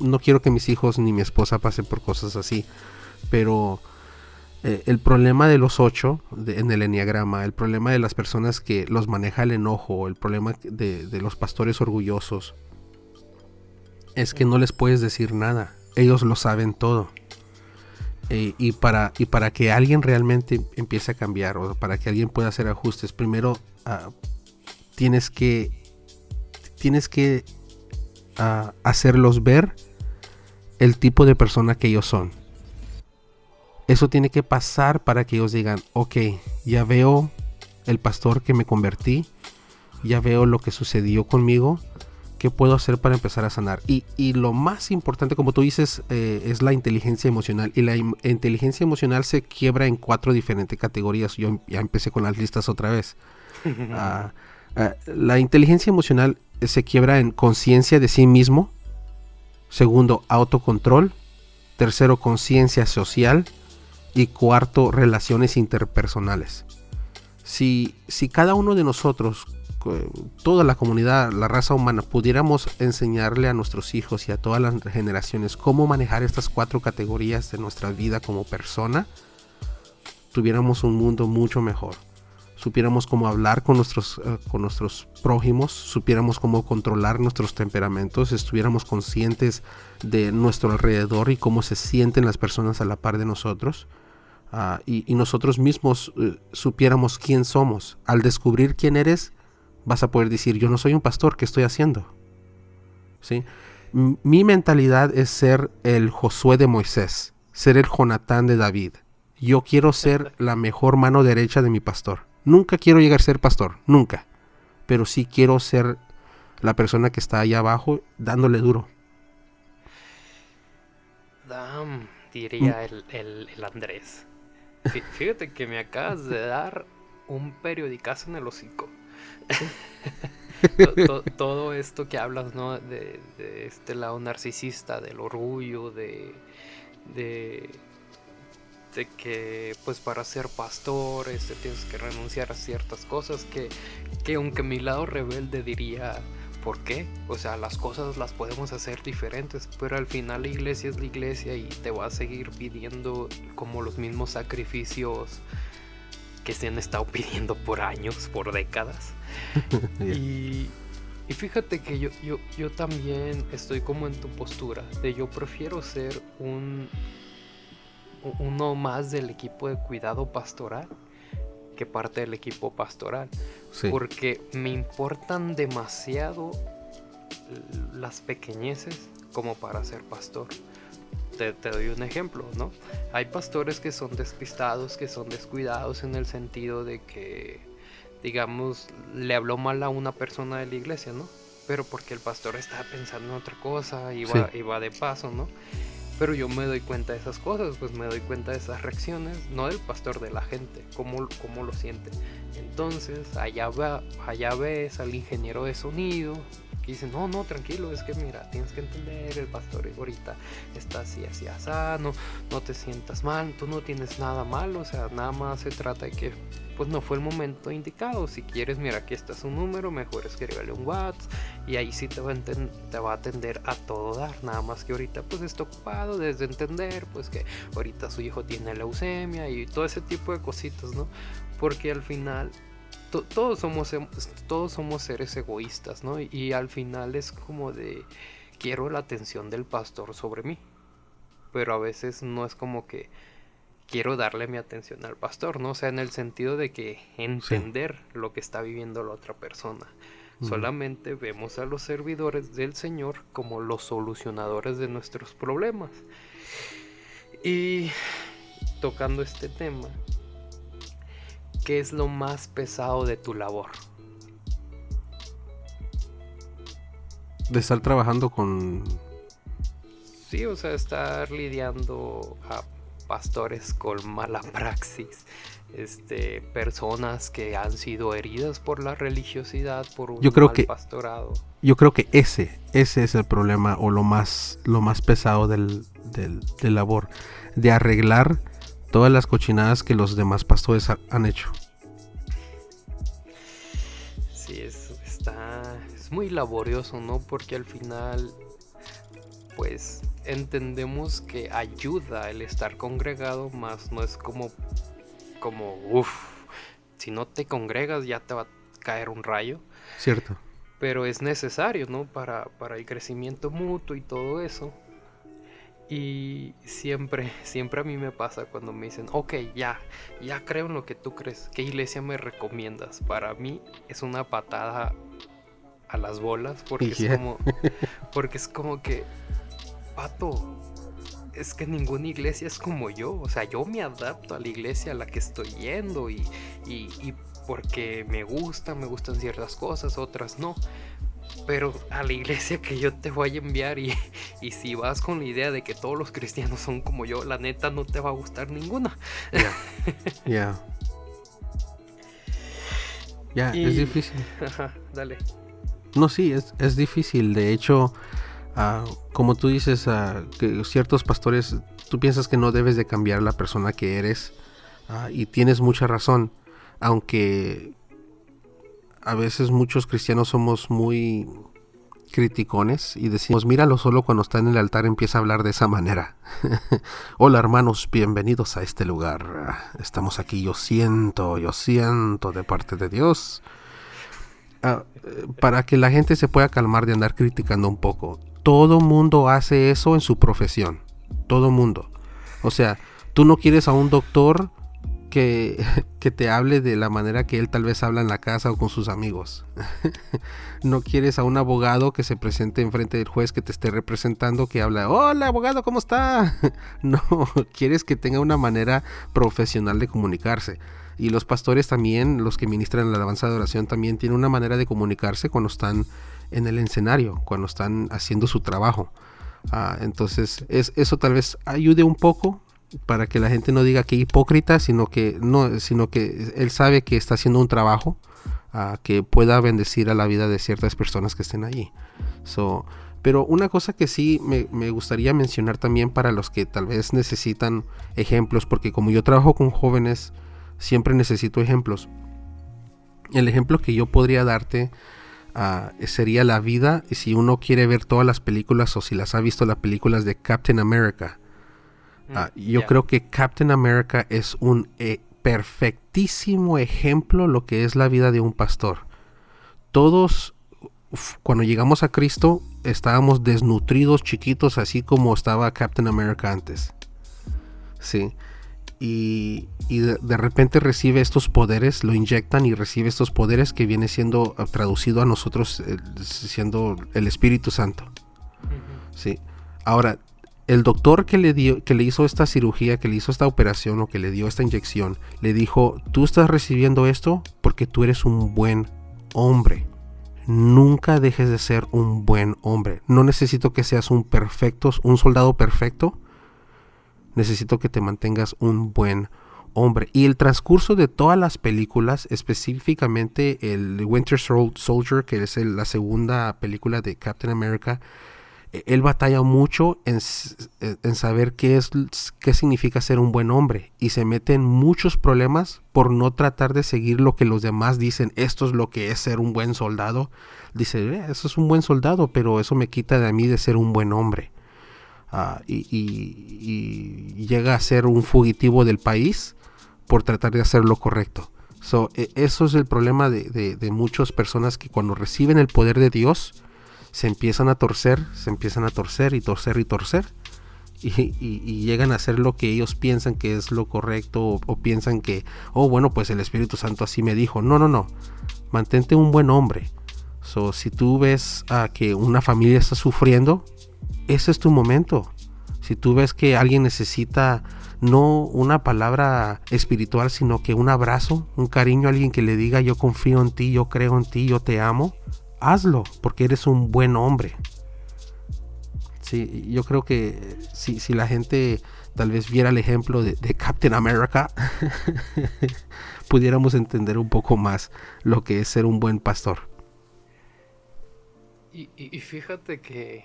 no quiero que mis hijos ni mi esposa pasen por cosas así pero eh, el problema de los ocho en el enneagrama, el problema de las personas que los maneja el enojo, el problema de, los pastores orgullosos, es que no les puedes decir nada. Ellos lo saben todo. Eh, y, para, y para que alguien realmente empiece a cambiar o para que alguien pueda hacer ajustes, primero uh, tienes que, tienes que uh, hacerlos ver el tipo de persona que ellos son. Eso tiene que pasar para que ellos digan, ok, ya veo el pastor que me convertí, ya veo lo que sucedió conmigo, ¿Qué puedo hacer para empezar a sanar? Y, y lo más importante, como tú dices, eh, es la inteligencia emocional. Y la inteligencia emocional se quiebra en cuatro diferentes categorías. Yo em- ya empecé con las listas otra vez. (laughs) Ah, ah, la inteligencia emocional se quiebra en conciencia de sí mismo. Segundo, autocontrol. Tercero, conciencia social. Y cuarto, relaciones interpersonales. Si, si cada uno de nosotros, toda la comunidad, la raza humana, pudiéramos enseñarle a nuestros hijos y a todas las generaciones cómo manejar estas cuatro categorías de nuestra vida como persona, tuviéramos un mundo mucho mejor. Supiéramos cómo hablar con nuestros, eh, con nuestros prójimos, supiéramos cómo controlar nuestros temperamentos, estuviéramos conscientes de nuestro alrededor y cómo se sienten las personas a la par de nosotros. Ah, y, y nosotros mismos eh, supiéramos quién somos. Al descubrir quién eres, vas a poder decir, yo no soy un pastor, ¿qué estoy haciendo? ¿Sí? M- Mi mentalidad es ser el Josué de Moisés, ser el Jonatán de David. Yo quiero ser la mejor mano derecha de mi pastor. Nunca quiero llegar a ser pastor, nunca. Pero sí quiero ser la persona que está allá abajo dándole duro. Damn, diría el, el- el Andrés. Fí- Fíjate que me acabas de dar un periodicazo en el hocico. To- to- todo esto que hablas, ¿no? De, de este lado narcisista, del orgullo, de, de, de que pues para ser pastor este, tienes que renunciar a ciertas cosas que, que aunque mi lado rebelde diría, ¿por qué? O sea, las cosas las podemos hacer diferentes, pero al final la iglesia es la iglesia y te va a seguir pidiendo como los mismos sacrificios que se han estado (laughs) pidiendo por años, por décadas. (laughs) Y, y fíjate que yo, yo, yo también estoy como en tu postura, de yo prefiero ser un uno más del equipo de cuidado pastoral que parte del equipo pastoral, Sí. porque me importan demasiado las pequeñeces como para ser pastor. Te, te doy un ejemplo, ¿no? Hay pastores que son despistados, que son descuidados en el sentido de que, digamos, le habló mal a una persona de la iglesia, ¿no? Pero porque el pastor estaba pensando en otra cosa y va, Sí. y va de paso, ¿no? Pero yo me doy cuenta de esas cosas, pues me doy cuenta de esas reacciones, no del pastor, de la gente, cómo, cómo lo siente. Entonces, allá, va, allá ves al ingeniero de sonido que dice, no, no, tranquilo, es que mira, tienes que entender, el pastor ahorita está así, así, asá, no, no te sientas mal, tú no tienes nada malo, o sea, nada más se trata de que, pues no fue el momento indicado, si quieres, mira, aquí está su número, mejor escríbele un WhatsApp y ahí sí te va, a te va a atender a todo dar, nada más que ahorita pues está ocupado desde entender, pues que ahorita su hijo tiene leucemia y todo ese tipo de cositas, ¿no? Porque al final to- todos somos todos somos seres egoístas, ¿no? Y, y al final es como de quiero la atención del pastor sobre mí. Pero a veces no es como que quiero darle mi atención al pastor, ¿no? O sea, en el sentido de que entender lo que está viviendo la otra persona. Solamente vemos a los servidores del Señor como los solucionadores de nuestros problemas. Y tocando este tema, ¿qué es lo más pesado de tu labor? De estar trabajando con... Sí, o sea, estar lidiando a pastores con mala praxis, este, personas que han sido heridas por la religiosidad, por un Yo creo mal que- pastorado. Yo creo que ese, ese es el problema o lo más, lo más pesado del, del, del labor. De arreglar todas las cochinadas que los demás pastores ha- han hecho. Sí, es, está, es muy laborioso, ¿no? Porque al final, pues, entendemos que ayuda el estar congregado, más no es como, como, uff, si no te congregas ya te va a caer un rayo. ¿Cierto? pero es necesario, ¿no? Para, para el crecimiento mutuo y todo eso. Y siempre, (laughs) siempre a mí me pasa cuando me dicen, ok, ya, ya creo en lo que tú crees, ¿qué iglesia me recomiendas? Para mí es una patada a las bolas porque Yeah. es como, (laughs) porque es como que, pato, es que ninguna iglesia es como yo, o sea, yo me adapto a la iglesia a la que estoy yendo y, y, y porque me gusta, me gustan ciertas cosas, otras no. Pero a la iglesia que yo te voy a enviar y, y si vas con la idea de que todos los cristianos son como yo, la neta no te va a gustar ninguna. Ya. (laughs) Ya. Ya, Y- es difícil. Ajá, dale. No, sí, es, es difícil. De hecho, ah, como tú dices, ah, que ciertos pastores, tú piensas que no debes de cambiar la persona que eres. ah, y tienes mucha razón. Aunque a veces muchos cristianos somos muy criticones y decimos, míralo solo cuando está en el altar empieza a hablar de esa manera. (laughs) Hola hermanos, bienvenidos a este lugar. Estamos aquí, yo siento, yo siento de parte de Dios. Ah, para que la gente se pueda calmar de andar criticando un poco. Todo mundo hace eso en su profesión. Todo mundo. O sea, tú no quieres a un doctor (laughs) que, te hable de la manera que él tal vez habla en la casa o con sus amigos. (laughs) no quieres a un abogado que se presente enfrente del juez que te esté representando que habla, hola abogado, ¿cómo está? (laughs) no, quieres que tenga una manera profesional de comunicarse. Y los pastores también, los que ministran la alabanza de oración, también tienen una manera de comunicarse cuando están en el escenario, cuando están haciendo su trabajo. Ah, entonces, es, eso tal vez ayude un poco para que la gente no diga que hipócrita, sino que no, sino que él sabe que está haciendo un trabajo ah, que pueda bendecir a la vida de ciertas personas que estén allí. Pero una cosa que sí me, me gustaría mencionar también para los que tal vez necesitan ejemplos, porque como yo trabajo con jóvenes, siempre necesito ejemplos. El ejemplo que yo podría darte ah, sería la vida, si uno quiere ver todas las películas o si las ha visto las películas de Captain America. Ah, Mm, yo ya. creo que Captain America es un eh, perfectísimo ejemplo lo que es la vida de un pastor. Todos, uf, cuando llegamos a Cristo, estábamos desnutridos, chiquitos, así como estaba Captain America antes. Sí. Y, y de, de repente recibe estos poderes, lo inyectan y recibe estos poderes que viene siendo ah, traducido a nosotros eh, siendo el Espíritu Santo. Sí. Ahora, el doctor que le dio, que le hizo esta cirugía, que le hizo esta operación o que le dio esta inyección, le dijo, tú estás recibiendo esto porque tú eres un buen hombre. Nunca dejes de ser un buen hombre. No necesito que seas un perfecto, un soldado perfecto. Necesito que te mantengas un buen hombre. Y el transcurso de todas las películas, específicamente el Winter Sol- Soldier, que es la segunda película de Captain America, él batalla mucho en, eh, en saber qué es qué significa ser un buen hombre y se mete en muchos problemas por no tratar de seguir lo que los demás dicen. Esto es lo que es ser un buen soldado. Dice "Eh, eso es un buen soldado pero eso me quita de mí de ser un buen hombre Ah, y, y- y llega a ser un fugitivo del país por tratar de hacer lo correcto. So, e- eso es el problema de, de- de muchas personas que cuando reciben el poder de Dios se empiezan a torcer, se empiezan a torcer y torcer y torcer. Y, llegan a hacer lo que ellos piensan que es lo correcto o, piensan que, oh bueno, pues el Espíritu Santo así me dijo. No, no, no. Mantente un buen hombre. Si tú ves a que una familia está sufriendo, ese es tu momento. Si tú ves que alguien necesita no una palabra espiritual, sino que un abrazo, un cariño, alguien que le diga yo confío en ti, yo creo en ti, yo te amo, hazlo, porque eres un buen hombre. Sí, yo creo que si, si la gente tal vez viera el ejemplo de, Captain America, (laughs) pudiéramos entender un poco más lo que es ser un buen pastor. Y, y- y fíjate que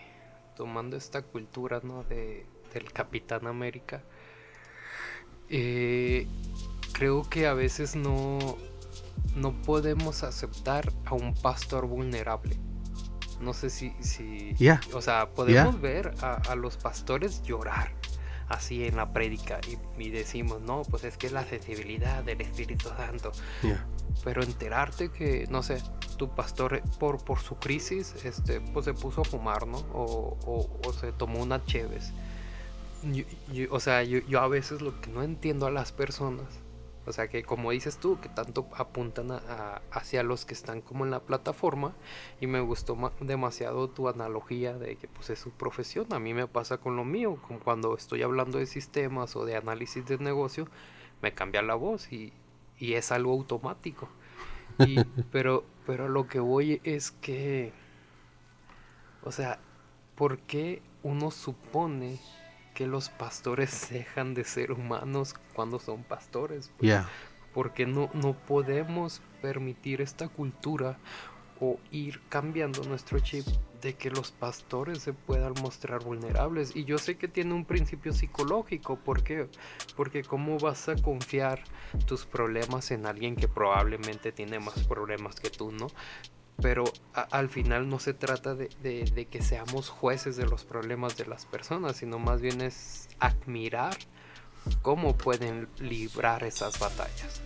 tomando esta cultura ¿no? de, del Capitán América, eh, creo que a veces no, no podemos aceptar a un pastor vulnerable. No sé si, si Ya. o sea, podemos ver a, a los pastores llorar así en la prédica y, y decimos, no, pues es que es la sensibilidad del Espíritu Santo. Pero enterarte que, no sé, tu pastor eh, por, por su crisis, este, pues se puso a fumar, ¿no? O, o- o se tomó unas cheves. Yo- yo- o sea, yo, yo a veces lo que no entiendo a las personas, o sea, que como dices tú, que tanto apuntan a- a- hacia los que están como en la plataforma, y me gustó ma- demasiado tu analogía de que pues es su profesión, a mí me pasa con lo mío, como cuando estoy hablando de sistemas o de análisis de negocio, me cambia la voz y, y es algo automático. Y- (laughs) pero, pero lo que voy es que O sea, ¿por qué uno supone que los pastores dejan de ser humanos cuando son pastores? Ya. Porque no, no podemos permitir esta cultura o ir cambiando nuestro chip de que los pastores se puedan mostrar vulnerables. Y yo sé que tiene un principio psicológico. ¿Por qué? Porque cómo vas a confiar tus problemas en alguien que probablemente tiene más problemas que tú, ¿no? Pero a- al final no se trata de, de- de que seamos jueces de los problemas de las personas, sino más bien es admirar cómo pueden librar esas batallas.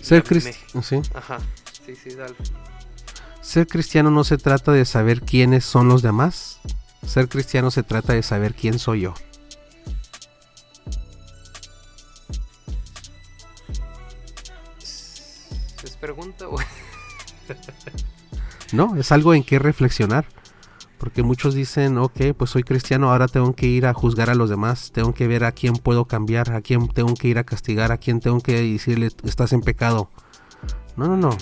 Ser cristiano, sí. Ajá, sí, sí, dale. Ser cristiano no se trata de saber quiénes son los demás. Ser cristiano se trata de saber quién soy yo. ¿Es pregunta o...? (laughs) No, es algo en que reflexionar. Porque muchos dicen, ok, pues soy cristiano, ahora tengo que ir a juzgar a los demás, tengo que ver a quién puedo cambiar, a quién tengo que ir a castigar, a quién tengo que decirle, estás en pecado. No, no, no.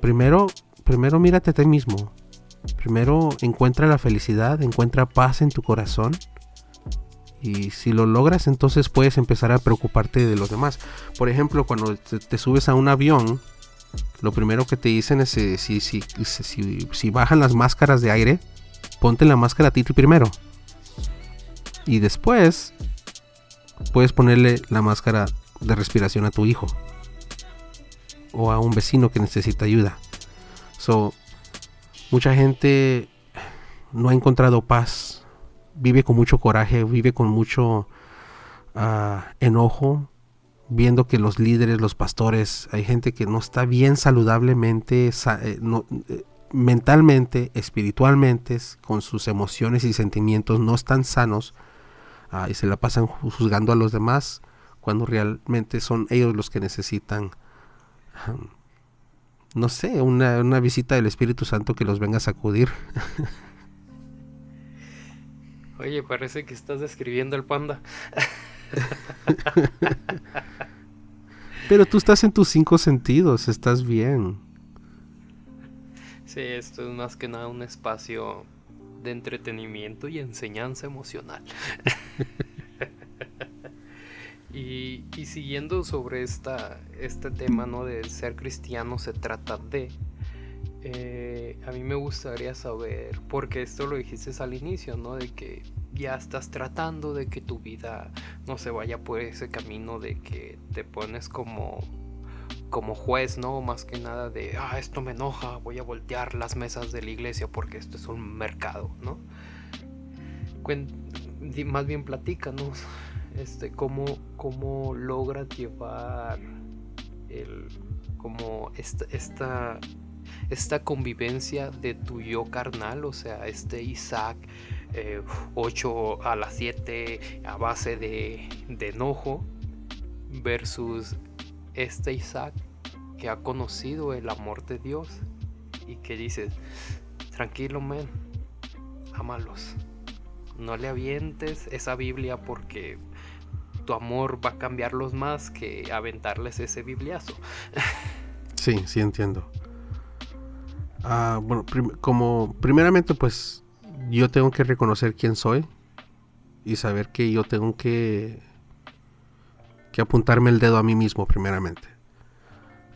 Primero, primero mírate a ti mismo. Primero encuentra la felicidad, encuentra paz en tu corazón. Y si lo logras, entonces puedes empezar a preocuparte de los demás. Por ejemplo, cuando te subes a un avión, lo primero que te dicen es eh, si, si, si, bajan las máscaras de aire, ponte la máscara a ti primero. Y después puedes ponerle la máscara de respiración a tu hijo. O a un vecino que necesita ayuda. So, mucha gente no ha encontrado paz. Vive con mucho coraje, vive con mucho ah, enojo, viendo que los líderes, los pastores, hay gente que no está bien saludablemente, sa- eh, eh, mentalmente, espiritualmente, con sus emociones y sentimientos, no están sanos ah, y se la pasan ju- juzgando a los demás cuando realmente son ellos los que necesitan no sé, una, una visita del Espíritu Santo que los venga a sacudir. (laughs) Oye, parece que estás describiendo el panda. (laughs) Pero tú estás en tus cinco sentidos, estás bien. Sí, esto es más que nada un espacio de entretenimiento y enseñanza emocional. (laughs) y, siguiendo sobre este tema, ¿no? De ser cristiano se trata de... eh, a mí me gustaría saber, porque esto lo dijiste al inicio, ¿no? De que ya estás tratando de que tu vida no se vaya por ese camino de que te pones como como juez, ¿no? Más que nada de, ah, esto me enoja, voy a voltear las mesas de la iglesia porque esto es un mercado, ¿no? Más bien platícanos, este, cómo, cómo logras llevar el, como esta, esta, esta convivencia de tu yo carnal, o sea, este Isaac, 8 a las 7 a base de, enojo, versus este Isaac que ha conocido el amor de Dios y que dice, tranquilo, men, ámalos. No le avientes esa Biblia porque tu amor va a cambiarlos más que aventarles ese bibliazo. Sí, sí entiendo. Ah, bueno, como primeramente pues yo tengo que reconocer quién soy y saber que yo tengo que que apuntarme el dedo a mí mismo primeramente.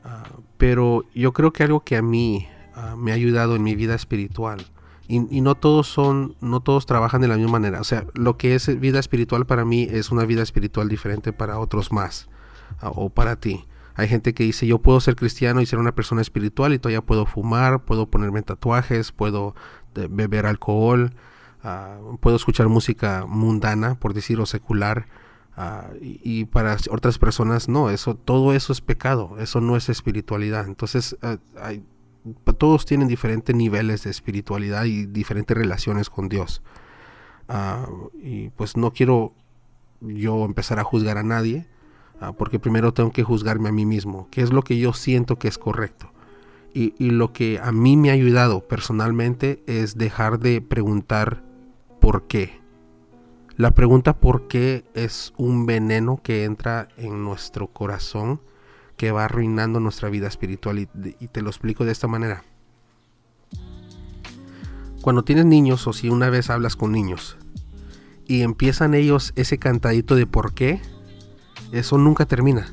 Ah, pero yo creo que algo que a mí ah, me ha ayudado en mi vida espiritual y, no todos son, no todos trabajan de la misma manera. O sea, lo que es vida espiritual para mí es una vida espiritual diferente para otros más ah, o para ti. Hay gente que dice, yo puedo ser cristiano y ser una persona espiritual y todavía puedo fumar, puedo ponerme tatuajes, puedo beber alcohol, ah, puedo escuchar música mundana, por decirlo secular. ah, y, para otras personas no, eso, todo eso es pecado, eso no es espiritualidad. Entonces, ah, todos tienen diferentes niveles de espiritualidad y diferentes relaciones con Dios. Y pues no quiero yo empezar a juzgar a nadie, porque primero tengo que juzgarme a mí mismo, qué es lo que yo siento que es correcto. Y, lo que a mí me ha ayudado personalmente es dejar de preguntar por qué. La pregunta por qué es un veneno que entra en nuestro corazón que va arruinando nuestra vida espiritual y, y te lo explico de esta manera. cuando tienes niños o si una vez hablas con niños y empiezan ellos ese cantadito de por qué, eso nunca termina.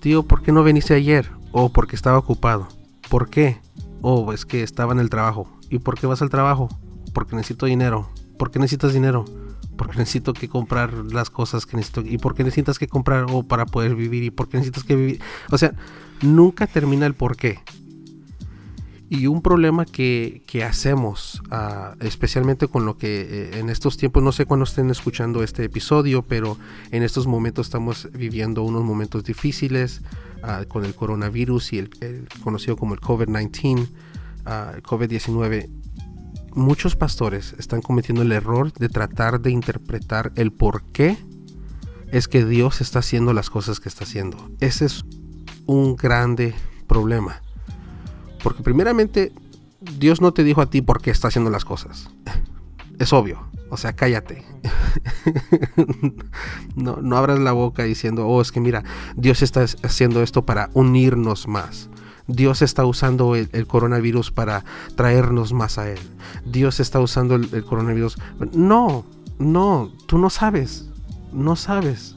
Tío, ¿por qué no viniste ayer? O porque estaba ocupado. ¿Por qué? O es que estaba en el trabajo. ¿Y por qué vas al trabajo? Porque necesito dinero. ¿Por qué necesitas dinero? Porque necesito que comprar las cosas que necesito. ¿Y por qué necesitas que comprar? O para poder vivir. ¿Y por qué necesitas que vivir? O sea, nunca termina el por qué. Y un problema que, que hacemos, ah, especialmente con lo que eh, en estos tiempos, no sé cuándo estén escuchando este episodio, pero en estos momentos estamos viviendo unos momentos difíciles ah, con el coronavirus y el, el conocido como el COVID-19, ah, COVID-19. Muchos pastores están cometiendo el error de tratar de interpretar el por qué es que Dios está haciendo las cosas que está haciendo. Ese es un grande problema. Porque primeramente, Dios no te dijo a ti por qué está haciendo las cosas. Es obvio. O sea, cállate. (laughs) no, no abras la boca diciendo, oh, es que mira, Dios está haciendo esto para unirnos más. Dios está usando el, coronavirus para traernos más a Él. Dios está usando el coronavirus. No, no, tú no sabes. No sabes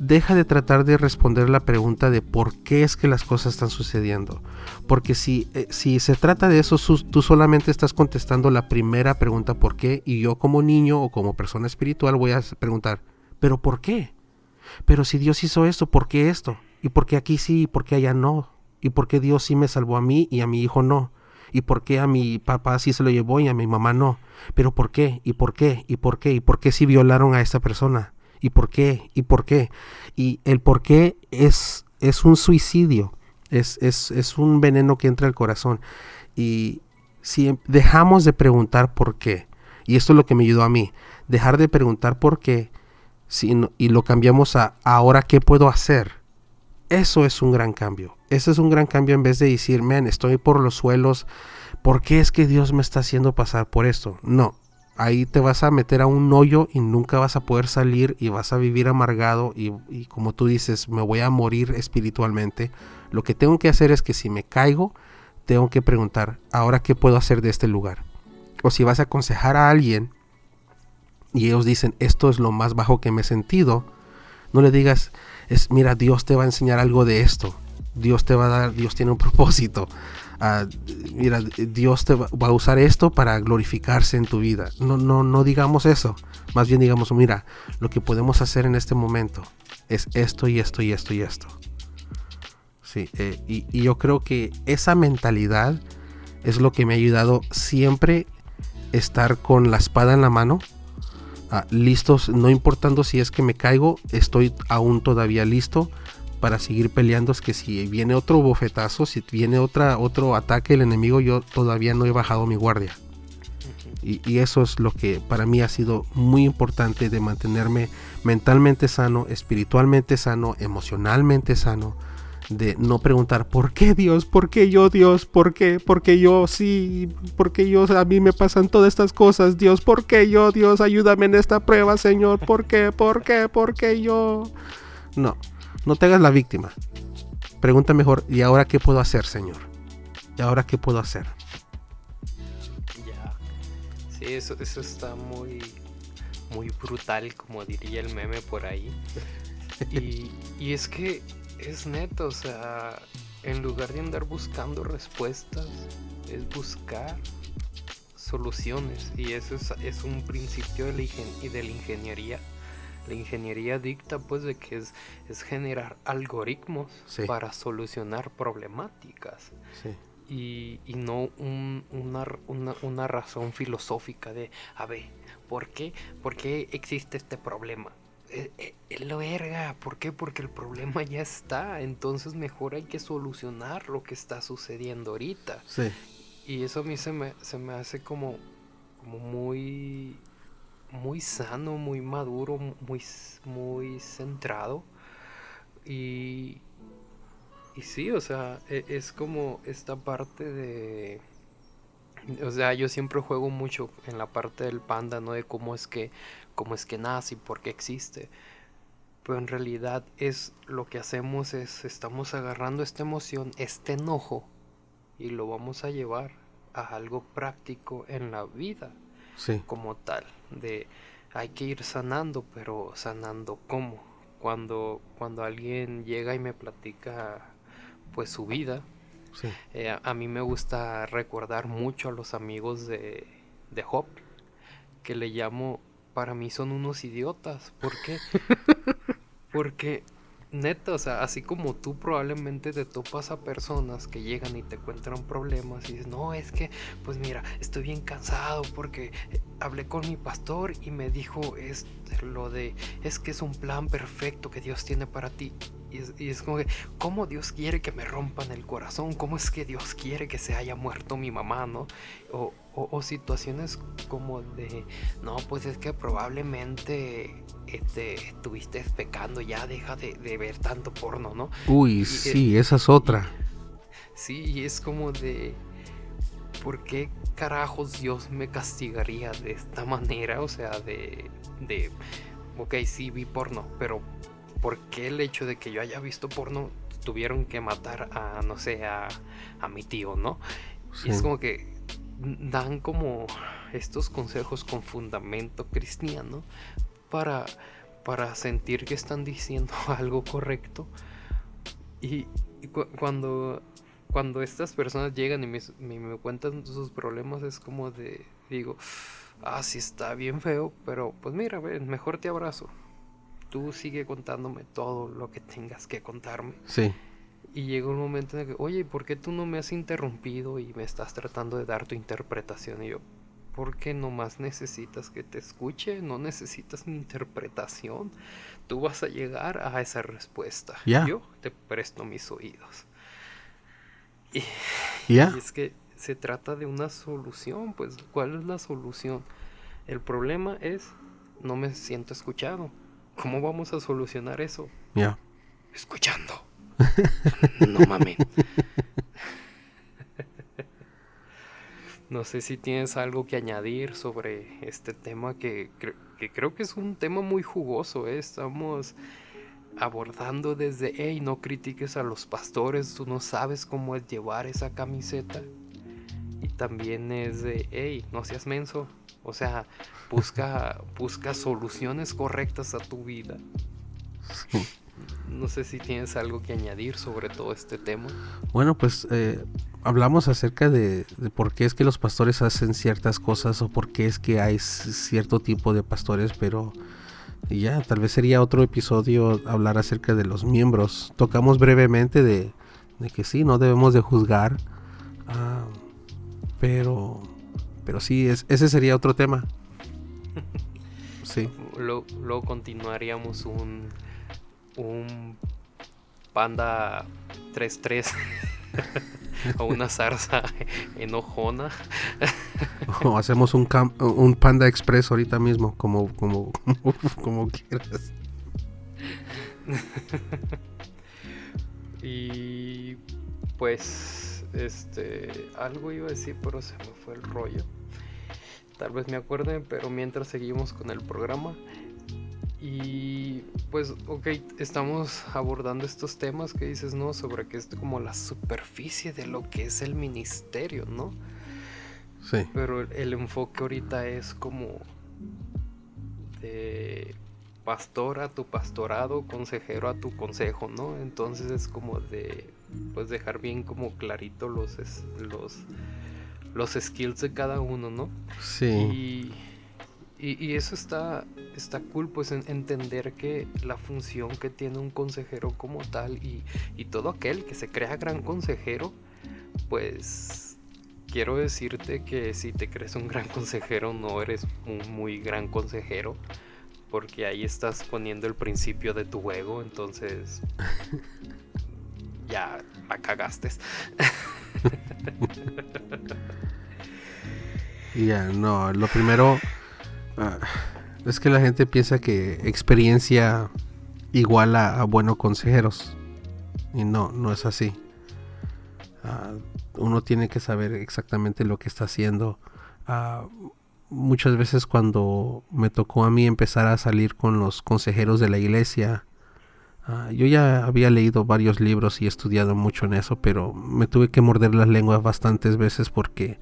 deja de tratar de responder la pregunta de por qué es que las cosas están sucediendo. Porque si, eh, si se trata de eso, tú solamente estás contestando la primera pregunta por qué y yo como niño o como persona espiritual voy a preguntar, pero ¿por qué? Pero si Dios hizo esto, ¿por qué esto? ¿Y por qué aquí sí y por qué allá no? ¿Y por qué Dios sí me salvó a mí y a mi hijo no? ¿Y por qué a mi papá sí se lo llevó y a mi mamá no? ¿Pero por qué? ¿Y por qué? ¿Y por qué? ¿Y por qué si violaron a esta persona? ¿Y por qué? ¿Y por qué? Y el por qué es, es un suicidio, es, es, es un veneno que entra al corazón. Y si em- dejamos de preguntar por qué, y esto es lo que me ayudó a mí, dejar de preguntar por qué si no- y lo cambiamos a ahora qué puedo hacer, eso es un gran cambio. Ese es un gran cambio en vez de decir, man, estoy por los suelos, ¿por qué es que Dios me está haciendo pasar por esto? No, ahí te vas a meter a un hoyo y nunca vas a poder salir y vas a vivir amargado y, y como tú dices, me voy a morir espiritualmente. Lo que tengo que hacer es que si me caigo, tengo que preguntar, ahora qué puedo hacer de este lugar. O si vas a aconsejar a alguien y ellos dicen, esto es lo más bajo que me he sentido, no le digas, es, mira, Dios te va a enseñar algo de esto. Dios te va a dar, Dios tiene un propósito. Mira, Dios te va, a usar esto para glorificarse en tu vida. No, no, no digamos eso. Más bien digamos, mira, lo que podemos hacer en este momento es esto y esto y esto y esto. Sí, eh, y, y yo creo que esa mentalidad es lo que me ha ayudado siempre estar con la espada en la mano, ah, listos, no importando si es que me caigo, estoy aún todavía listo para seguir peleando. Es que si viene otro bofetazo, si viene otra, otro ataque del enemigo, yo todavía no he bajado mi guardia. Y, y eso es lo que para mí ha sido muy importante de mantenerme mentalmente sano, espiritualmente sano, emocionalmente sano. De no preguntar por qué Dios, por qué yo Dios, por qué, por qué yo sí, por qué yo a mí me pasan todas estas cosas, Dios, por qué yo Dios, ayúdame en esta prueba, Señor, por qué, por qué, por qué yo. No, no te hagas la víctima. Pregunta mejor, ¿y ahora qué puedo hacer, Señor? ¿Y ahora qué puedo hacer? Ya. Sí, eso, eso está muy, muy brutal, como diría el meme por ahí. Y, y es que es neto, o sea, en lugar de andar buscando respuestas, es buscar soluciones. Y eso es, es un principio de y de la ingeniería. La ingeniería dicta pues de que es, es generar algoritmos Sí. para solucionar problemáticas Sí, y, y no un- una, r- una, una razón filosófica de, a ver, ¿por qué, ¿por qué existe este problema? Eh, eh, Es lo verga, ¿por qué? Porque el problema ya está, entonces mejor hay que solucionar lo que está sucediendo ahorita. sí, Y eso a mí se me, se me hace como, como muy, muy sano, muy maduro, muy, muy centrado. Y, y sí, o sea, e- es como esta parte de... O sea, yo siempre juego mucho en la parte del panda, ¿no? De cómo es que, cómo es que nace y por qué existe. Pero en realidad es lo que hacemos es, estamos agarrando esta emoción, este enojo, y lo vamos a llevar a algo práctico en la vida Sí. como tal, de hay que ir sanando, pero sanando cómo. Cuando, cuando alguien llega y me platica pues su vida, Sí. eh, a, a mí me gusta recordar mucho a los amigos de, de Job, que le llamo, para mí son unos idiotas. ¿Por qué? (laughs) Porque, neta, o sea, así como tú probablemente te topas a personas que llegan y te cuentan problemas y dices, no, es que, pues mira, estoy bien cansado porque eh, hablé con mi pastor y me dijo es lo de, es que es un plan perfecto que Dios tiene para ti. Y es, y es como que, ¿cómo Dios quiere que me rompan el corazón? ¿Cómo es que Dios quiere que se haya muerto mi mamá, no? O, o- o situaciones como de, no, pues es que probablemente este, estuviste pecando, ya deja de, de ver tanto porno, ¿no? Uy, Y- sí, esa es otra. Sí, y es como de, ¿por qué carajos Dios me castigaría de esta manera? O sea, de, de, ok, sí vi porno, pero ¿por qué el hecho de que yo haya visto porno tuvieron que matar a, no sé, a, a mi tío, ¿no? Y es como que dan como estos consejos con fundamento cristiano para, para sentir que están diciendo (laughs) algo correcto. Y, y cu- cuando, cuando estas personas llegan y me, me- me cuentan sus problemas, es como de, digo, ah, sí está bien feo, pero pues mira, ven, mejor te abrazo. Tú sigue contándome todo lo que tengas que contarme. Sí. Y llega un momento en el que, oye, ¿por qué tú no me has interrumpido y me estás tratando de dar tu interpretación? Y yo, ¿por qué nomás necesitas que te escuche? No necesitas mi interpretación. Tú vas a llegar a esa respuesta. Ya. Yo te presto mis oídos. Y, ¿Ya? y es que se trata de una solución, pues, ¿cuál es la solución? El problema es, no me siento escuchado. ¿Cómo vamos a solucionar eso? Ya. escuchando. (laughs) No mames. No sé si tienes algo que añadir sobre este tema que, cre- que creo que es un tema muy jugoso. ¿eh? Estamos abordando desde, hey, no critiques a los pastores, tú no sabes cómo es llevar esa camiseta. Y también es de, hey, no seas menso. O sea, busca, busca soluciones correctas a tu vida. Sí. No sé si tienes algo que añadir sobre todo este tema. Bueno, pues eh, hablamos acerca de, de por qué es que los pastores hacen ciertas cosas o por qué es que hay cierto tipo de pastores, pero ya, tal vez sería otro episodio hablar acerca de los miembros. Tocamos brevemente de, de que sí, no debemos de juzgar, ah, pero, pero sí, es, ese sería otro tema. (laughs) Sí, Luego, luego continuaríamos un, un panda 3-3 (laughs) o una zarza enojona. (laughs) o hacemos un, cam- un Panda Express ahorita mismo, como, como, como quieras. Y pues, este, algo iba a decir, pero se me fue el rollo. Tal vez me acuerden, pero mientras seguimos con el programa. Y pues, ok, estamos abordando estos temas que dices, ¿no? Sobre que es como la superficie de lo que es el ministerio, ¿no? Sí, Pero el, el enfoque ahorita es como de pastor a tu pastorado, consejero a tu consejo, ¿no? Entonces es como de pues dejar bien como clarito los los los skills de cada uno, ¿no? sí. Y, y, y eso está, está cool, pues en- entender que la función que tiene un consejero como tal y, y todo aquel que se crea gran consejero, pues quiero decirte que si te crees un gran consejero no eres un muy gran consejero, porque ahí estás poniendo el principio de tu ego, entonces (laughs) ya la cagaste. (laughs) Ya, no, lo primero ah, es que la gente piensa que experiencia iguala a buenos consejeros. Y no, no es así. Ah, uno tiene que saber exactamente lo que está haciendo. Ah, muchas veces cuando me tocó a mí empezar a salir con los consejeros de la iglesia, ah, yo ya había leído varios libros y estudiado mucho en eso, pero me tuve que morder las lenguas bastantes veces porque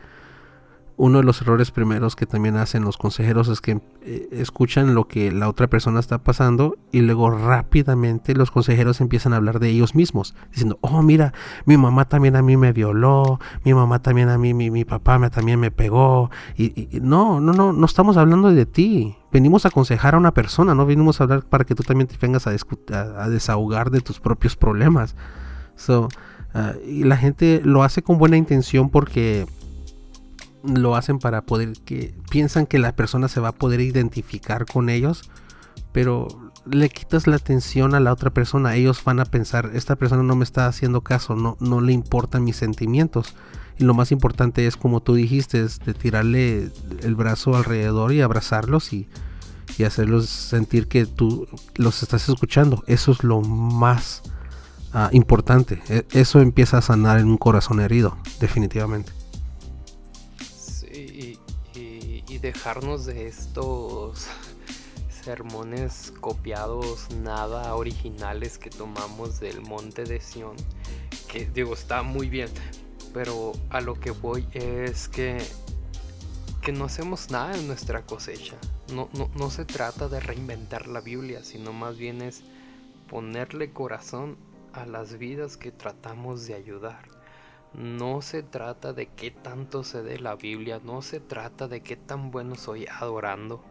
uno de los errores primeros que también hacen los consejeros es que eh, escuchan lo que la otra persona está pasando y luego rápidamente los consejeros empiezan a hablar de ellos mismos, diciendo, oh mira, mi mamá también a mí me violó, mi mamá también a mí, mi, mi papá me, también me pegó. Y, no, no, no, no estamos hablando de ti. Venimos a aconsejar a una persona, no venimos a hablar para que tú también te vengas a, a, desahogar de tus propios problemas. So, uh, y la gente lo hace con buena intención porque lo hacen para poder que piensan que la persona se va a poder identificar con ellos, pero le quitas la atención a la otra persona. Ellos van a pensar, esta persona no me está haciendo caso, no, no le importan mis sentimientos. Y lo más importante es, como tú dijiste, es de tirarle el brazo alrededor y abrazarlos y, y hacerlos sentir que tú los estás escuchando. Eso es lo más uh, importante. E eso empieza a sanar en un corazón herido, definitivamente. Dejarnos de estos sermones copiados, nada originales que tomamos del monte de Sion, que digo, está muy bien, pero a lo que voy es que, que no hacemos nada en nuestra cosecha. No, no, no se trata de reinventar la Biblia, sino más bien es ponerle corazón a las vidas que tratamos de ayudar. No se trata de qué tanto sé de la Biblia, no se trata de qué tan bueno soy adorando.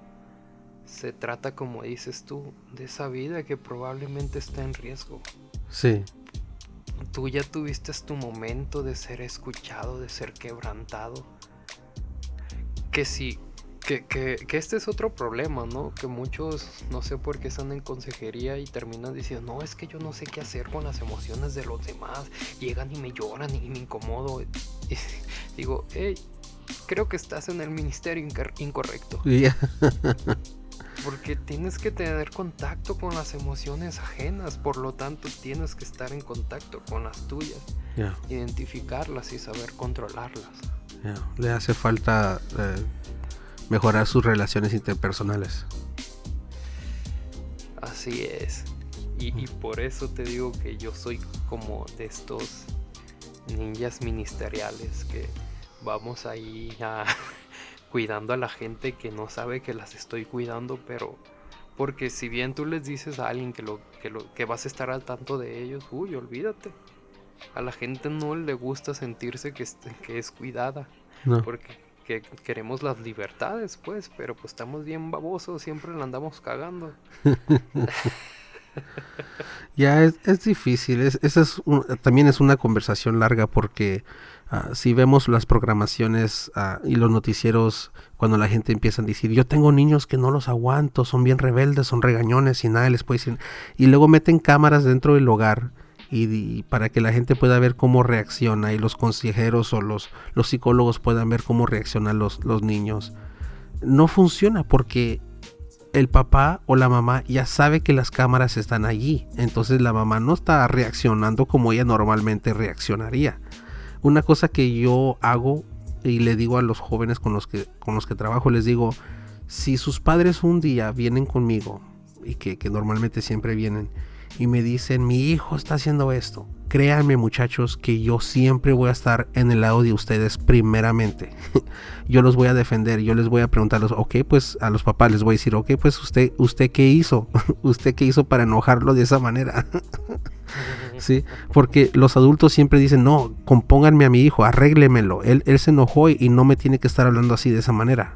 Se trata, como dices tú, de esa vida que probablemente está en riesgo. Sí. Tú ya tuviste tu momento de ser escuchado, de ser quebrantado. Que si que, que, que, este es otro problema, ¿no? Que muchos, no sé por qué están en consejería y terminan diciendo, no, es que yo no sé qué hacer con las emociones de los demás. Llegan y me lloran y me incomodo. Y (laughs) digo, hey, creo que estás en el ministerio incorrecto. Yeah. Porque tienes que tener contacto con las emociones ajenas, por lo tanto tienes que estar en contacto con las tuyas, yeah. identificarlas y saber controlarlas. Yeah. Le hace falta eh, mejorar sus relaciones interpersonales. Así es. Y, y, por eso te digo que yo soy como de estos ninjas ministeriales que vamos ahí a, (laughs) cuidando a la gente que no sabe que las estoy cuidando, pero porque si bien tú les dices a alguien que lo que lo que vas a estar al tanto de ellos, uy, olvídate. A la gente no le gusta sentirse que, que es cuidada, no. porque que queremos las libertades, pues, pero pues estamos bien babosos, siempre la andamos cagando. (laughs) ya es, es difícil, es, esa es un, también es una conversación larga porque uh, si vemos las programaciones uh, y los noticieros cuando la gente empieza a decir yo tengo niños que no los aguanto, son bien rebeldes, son regañones y nada les puede decir y luego meten cámaras dentro del hogar y, para que la gente pueda ver cómo reacciona y los consejeros o los, los psicólogos puedan ver cómo reaccionan los, los niños. No funciona porque el papá o la mamá ya sabe que las cámaras están allí. Entonces la mamá no está reaccionando como ella normalmente reaccionaría. Una cosa que yo hago y le digo a los jóvenes con los que, con los que trabajo, les digo, si sus padres un día vienen conmigo, y que, que normalmente siempre vienen, y me dicen, mi hijo está haciendo esto. Créanme muchachos que yo siempre voy a estar en el lado de ustedes primeramente. (laughs) yo los voy a defender, yo les voy a preguntarlos, ok, pues a los papás les voy a decir, ok, pues usted, usted qué hizo, (laughs) usted qué hizo para enojarlo de esa manera. (laughs) sí, porque los adultos siempre dicen, no, compónganme a mi hijo, arréglemelo, él, él se enojó y, y no me tiene que estar hablando así de esa manera.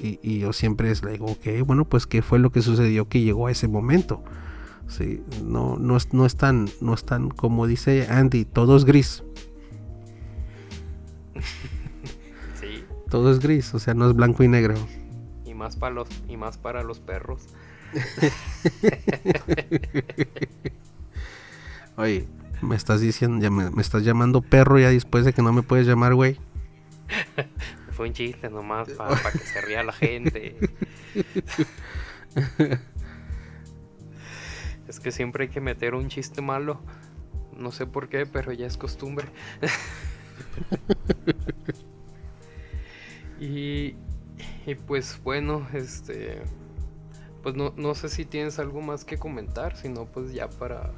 Y, y yo siempre les digo, ok, bueno, pues qué fue lo que sucedió que llegó a ese momento. Sí, no, no, es, no, es tan, no es tan, como dice Andy, todo es gris. (laughs) Sí. Todo es gris, o sea, no es blanco y negro. Y más para los, y más para los perros. (laughs) Oye, me estás diciendo, ya me, me, estás llamando perro ya después de que no me puedes llamar, güey. (laughs) Fue un chiste nomás para pa que se ría la gente. Que siempre hay que meter un chiste malo. No sé por qué, pero ya es costumbre. (laughs) y, y, pues bueno, este... Pues no, no, sé si tienes algo más que comentar, sino pues ya para...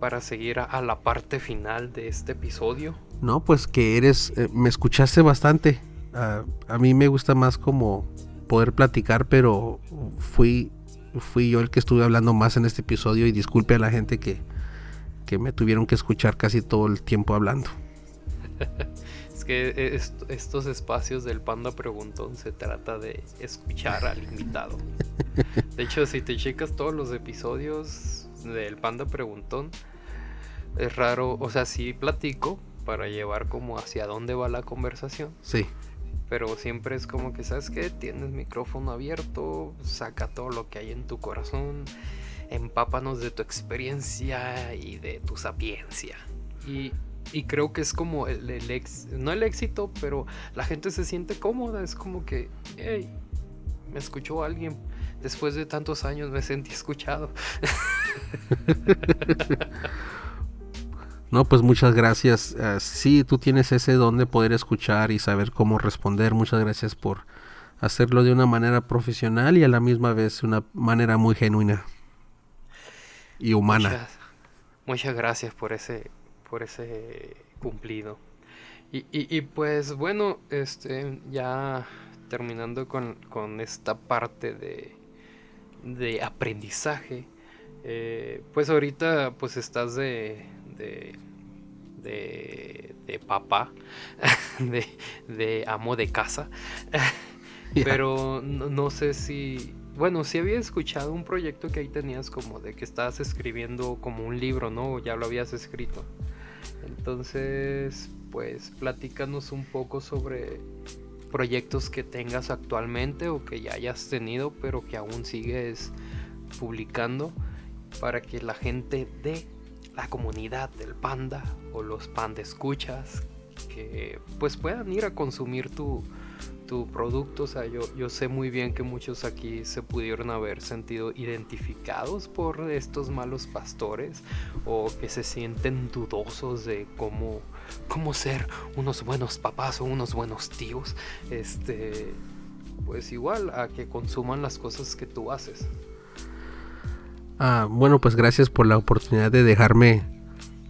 Para seguir a, a la parte final de este episodio. No, pues que eres... Eh, me escuchaste bastante. ah, a mí me gusta más como poder platicar, pero fui, fui yo el que estuve hablando más en este episodio y disculpe a la gente que, que me tuvieron que escuchar casi todo el tiempo hablando. (laughs) Es que est- estos espacios del Panda Preguntón se trata de escuchar al invitado. De hecho, si te checas todos los episodios del Panda Preguntón, es raro, o sea, sí platico para llevar como hacia dónde va la conversación, Sí, pero siempre es como que, ¿sabes qué? Tienes micrófono abierto, saca todo lo que hay en tu corazón, empápanos de tu experiencia y de tu sapiencia. Y, y creo que es como el, el ex, no el éxito, pero la gente se siente cómoda, es como que, hey, me escuchó alguien. Después de tantos años me sentí escuchado. (laughs) no, pues muchas gracias. Ah, sí, tú tienes ese don de poder escuchar y saber cómo responder. Muchas gracias por hacerlo de una manera profesional y a la misma vez una manera muy genuina y humana. Muchas, muchas gracias por ese, por ese cumplido. Y, y- y pues bueno, este, ya terminando con, con esta parte de, de aprendizaje, eh, pues ahorita pues estás de, de, de, de papá, (laughs) de, de amo de casa, pero no, no sé si... Bueno, sí había escuchado un proyecto que ahí tenías como de que estabas escribiendo como un libro, ¿no? Ya lo habías escrito. Entonces, pues platícanos un poco sobre proyectos que tengas actualmente o que ya hayas tenido, pero que aún sigues publicando para que la gente de la comunidad del panda o los panda escuchas que pues puedan ir a consumir tu, tu producto. O sea, yo, yo sé muy bien que muchos aquí se pudieron haber sentido identificados por estos malos pastores o que se sienten dudosos de cómo, cómo ser unos buenos papás o unos buenos tíos. Este, pues igual a que consuman las cosas que tú haces. Ah, bueno, pues gracias por la oportunidad de dejarme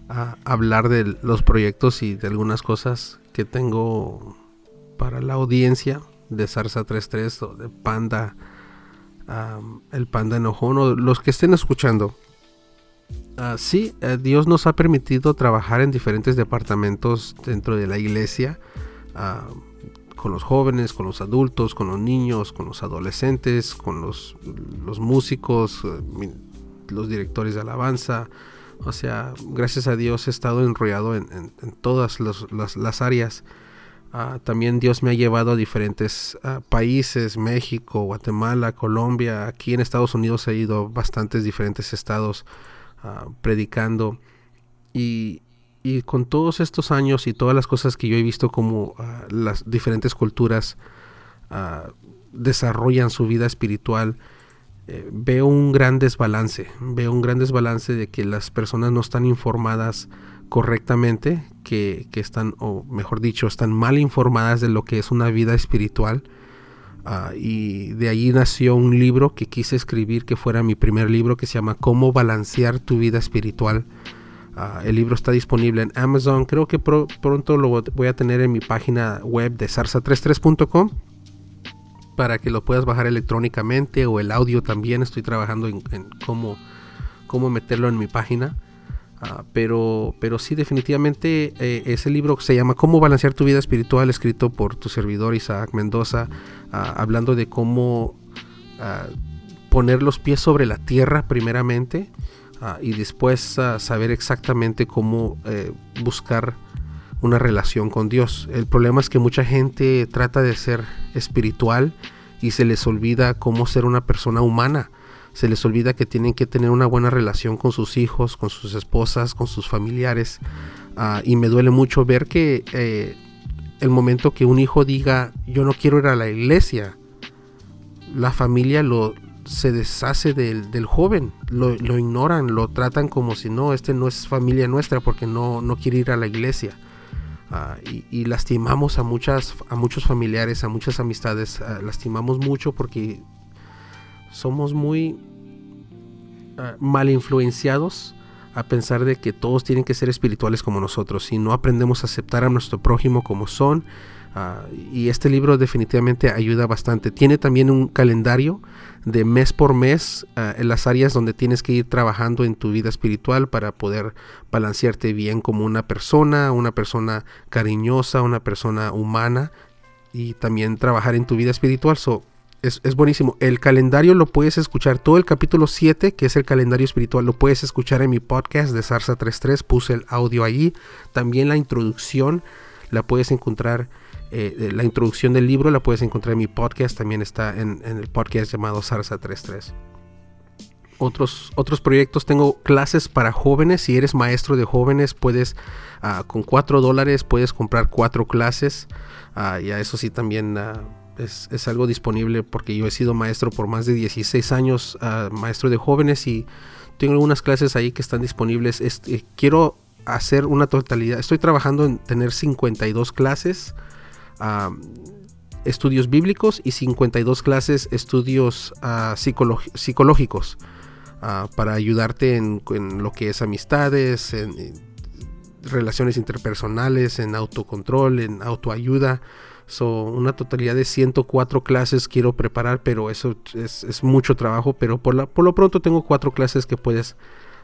ah, hablar de los proyectos y de algunas cosas que tengo para la audiencia de Zarza 33 o de Panda, el Panda Enojón o los que estén escuchando. Ah, sí, eh, Dios nos ha permitido trabajar en diferentes departamentos dentro de la iglesia, ah, con los jóvenes, con los adultos, con los niños, con los adolescentes, con los, los músicos, eh, los directores de alabanza. O sea, gracias a Dios he estado enrollado en, todas las, las áreas. Ah, también Dios me ha llevado a diferentes ah, países, México, Guatemala, Colombia. Aquí en Estados Unidos he ido a bastantes diferentes estados ah, predicando. Y, y con todos estos años y todas las cosas que yo he visto como las diferentes culturas desarrollan su vida espiritual, eh, veo un gran desbalance. Veo un gran desbalance de que las personas no están informadas correctamente, que, que están, o mejor dicho, están mal informadas de lo que es una vida espiritual. Ah, y de ahí nació un libro que quise escribir, que fuera mi primer libro, que se llama Cómo balancear tu vida espiritual. Ah, el libro está disponible en Amazon. Creo que pro- pronto lo voy a tener en mi página web de zarza33.com para que lo puedas bajar electrónicamente o el audio también. Estoy trabajando en, cómo, cómo meterlo en mi página. Ah, pero, pero sí, definitivamente eh, ese libro se llama Cómo balancear tu vida espiritual, escrito por tu servidor Isaac Mendoza, ah, hablando de cómo ah, poner los pies sobre la tierra primeramente y después saber exactamente cómo eh, buscar una relación con Dios. El problema es que mucha gente trata de ser espiritual y se les olvida cómo ser una persona humana. Se les olvida que tienen que tener una buena relación con sus hijos, con sus esposas, con sus familiares. Ah, y me duele mucho ver que eh, el momento que un hijo diga yo no quiero ir a la iglesia, la familia lo se deshace del, del joven, lo, lo ignoran, lo tratan como si no, este no es familia nuestra porque no, no quiere ir a la iglesia. Ah, y, y lastimamos a muchas a muchos familiares, a muchas amistades, ah, lastimamos mucho porque somos muy ah, mal influenciados a pensar de que todos tienen que ser espirituales como nosotros. Si no aprendemos a aceptar a nuestro prójimo como son, y este libro definitivamente ayuda bastante. Tiene también un calendario de mes por mes ah, en las áreas donde tienes que ir trabajando en tu vida espiritual para poder balancearte bien como una persona, una persona cariñosa, una persona humana y también trabajar en tu vida espiritual. So, es, es, buenísimo. El calendario lo puedes escuchar, todo el capítulo 7, que es el calendario espiritual, lo puedes escuchar en mi podcast de Sarsa 33, puse el audio allí. También la introducción la puedes encontrar, eh, la introducción del libro la puedes encontrar en mi podcast, también está en, el podcast llamado Sarsa 33. Otros, otros proyectos, tengo clases para jóvenes, si eres maestro de jóvenes, puedes, uh, con 4 dólares, puedes comprar 4 clases, uh, y a eso sí también... Uh, es, es, algo disponible porque yo he sido maestro por más de 16 años, maestro de jóvenes y tengo algunas clases ahí que están disponibles. Este, quiero hacer una totalidad, estoy trabajando en tener 52 clases, estudios bíblicos y 52 clases, estudios psicológicos para ayudarte en, lo que es amistades, en, relaciones interpersonales, en autocontrol, en autoayuda. So, una totalidad de 104 clases quiero preparar, pero eso es, mucho trabajo. Pero por, lo pronto tengo cuatro clases que puedes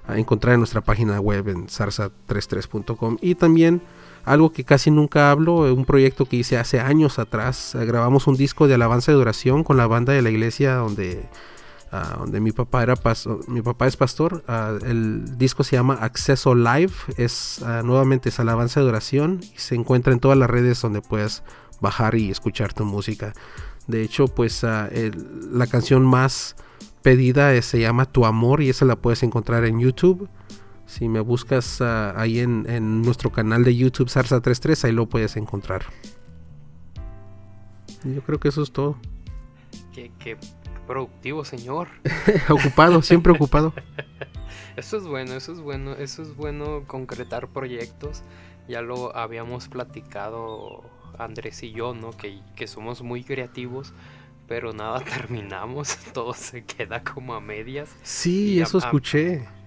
uh, encontrar en nuestra página web en sarsa33.com. Y también algo que casi nunca hablo, un proyecto que hice hace años atrás. Uh, grabamos un disco de alabanza y adoración con la banda de la iglesia donde, uh, donde mi, papá era mi papá es pastor. el disco se llama Acceso Live. Es nuevamente es alabanza y adoración. Y se encuentra en todas las redes donde puedes bajar y escuchar tu música. De hecho, pues la canción más pedida es, se llama Tu Amor y esa la puedes encontrar en YouTube. Si me buscas uh, ahí en, en, nuestro canal de YouTube Sarsa33, ahí lo puedes encontrar. Yo creo que eso es todo. Qué, qué productivo, señor. (laughs) ocupado, siempre ocupado. (laughs) Eso es bueno, eso es bueno, eso es bueno concretar proyectos. Ya lo habíamos platicado Andrés y yo, ¿no? Que, que somos muy creativos, pero nada (laughs) terminamos, todo se queda como a medias. Sí, y eso a, escuché. A,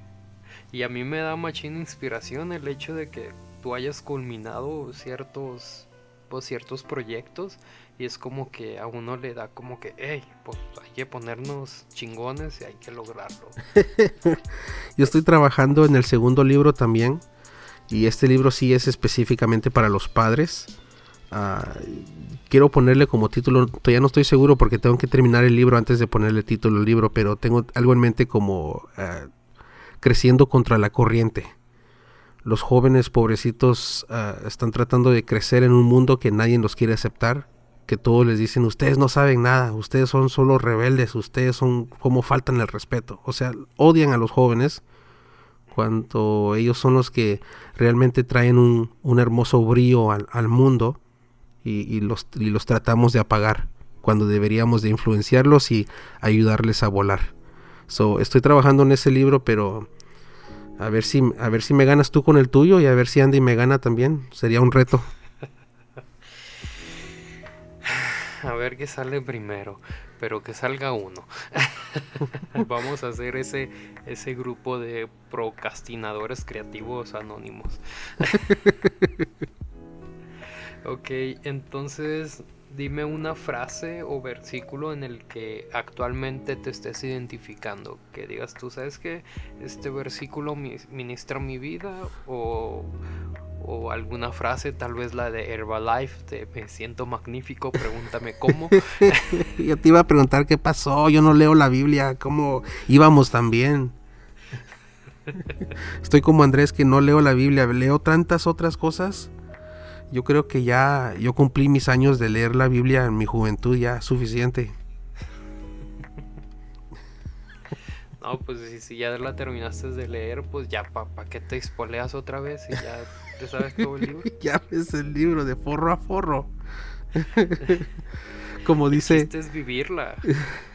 y a mí me da machina inspiración el hecho de que tú hayas culminado ciertos, pues, ciertos proyectos y es como que a uno le da como que, hey, pues hay que ponernos chingones y hay que lograrlo. (laughs) Yo estoy trabajando en el segundo libro también y este libro sí es específicamente para los padres. Uh, quiero ponerle como título, todavía no estoy seguro porque tengo que terminar el libro antes de ponerle título al libro, pero tengo algo en mente como uh, creciendo contra la corriente. Los jóvenes pobrecitos uh, están tratando de crecer en un mundo que nadie los quiere aceptar, que todos les dicen, ustedes no saben nada, ustedes son solo rebeldes, ustedes son como faltan el respeto. O sea, odian a los jóvenes cuando ellos son los que realmente traen un, hermoso brío al, mundo y, los, y los tratamos de apagar cuando deberíamos de influenciarlos y ayudarles a volar. So, estoy trabajando en ese libro, pero a ver si a ver si me ganas tú con el tuyo y a ver si Andy me gana también. Sería un reto. A ver qué sale primero, pero que salga uno. (laughs) Vamos a hacer ese ese grupo de procrastinadores creativos anónimos. (laughs) Ok, entonces dime una frase o versículo en el que actualmente te estés identificando. Que digas, tú sabes que este versículo ministra mi vida o, o alguna frase, tal vez la de Herbalife, de me siento magnífico, pregúntame cómo. (laughs) yo te iba a preguntar qué pasó, yo no leo la Biblia, cómo íbamos también. (laughs) Estoy como Andrés que no leo la Biblia, leo tantas otras cosas yo creo que ya yo cumplí mis años de leer la Biblia en mi juventud, ya suficiente. No, pues si, si ya la terminaste de leer, pues ya para pa qué te espoleas otra vez y ya te sabes todo el libro. (laughs) ya ves el libro de forro a forro. (laughs) Como (laughs) dice. es vivirla.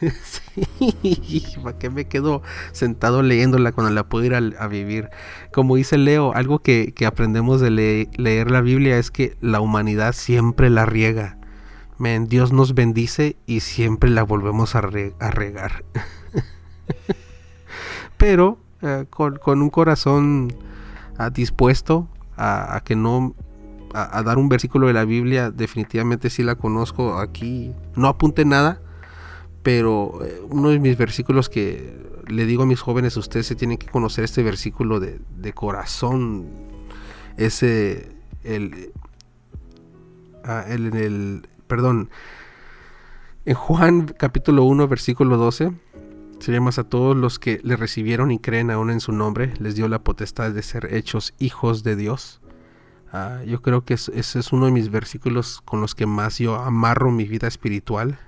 (laughs) sí, ¿para qué me quedo sentado leyéndola cuando la puedo ir a, a vivir? Como dice Leo, algo que, que aprendemos de le leer la Biblia es que la humanidad siempre la riega. Man, Dios nos bendice y siempre la volvemos a, re a regar. (laughs) Pero eh, con, con un corazón ah, dispuesto a, a que no a, dar un versículo de la Biblia, definitivamente sí la conozco aquí. No apunte nada, pero eh, uno de mis versículos que le digo a mis jóvenes, ustedes se tienen que conocer este versículo de, de corazón. Ese, el, ah, el, perdón, en Juan capítulo 1, versículo 12, se llama a todos los que le recibieron y creen aún en su nombre, les dio la potestad de ser hechos hijos de Dios. Ah, yo creo que es- ese es uno de mis versículos con los que más yo amarro mi vida espiritual,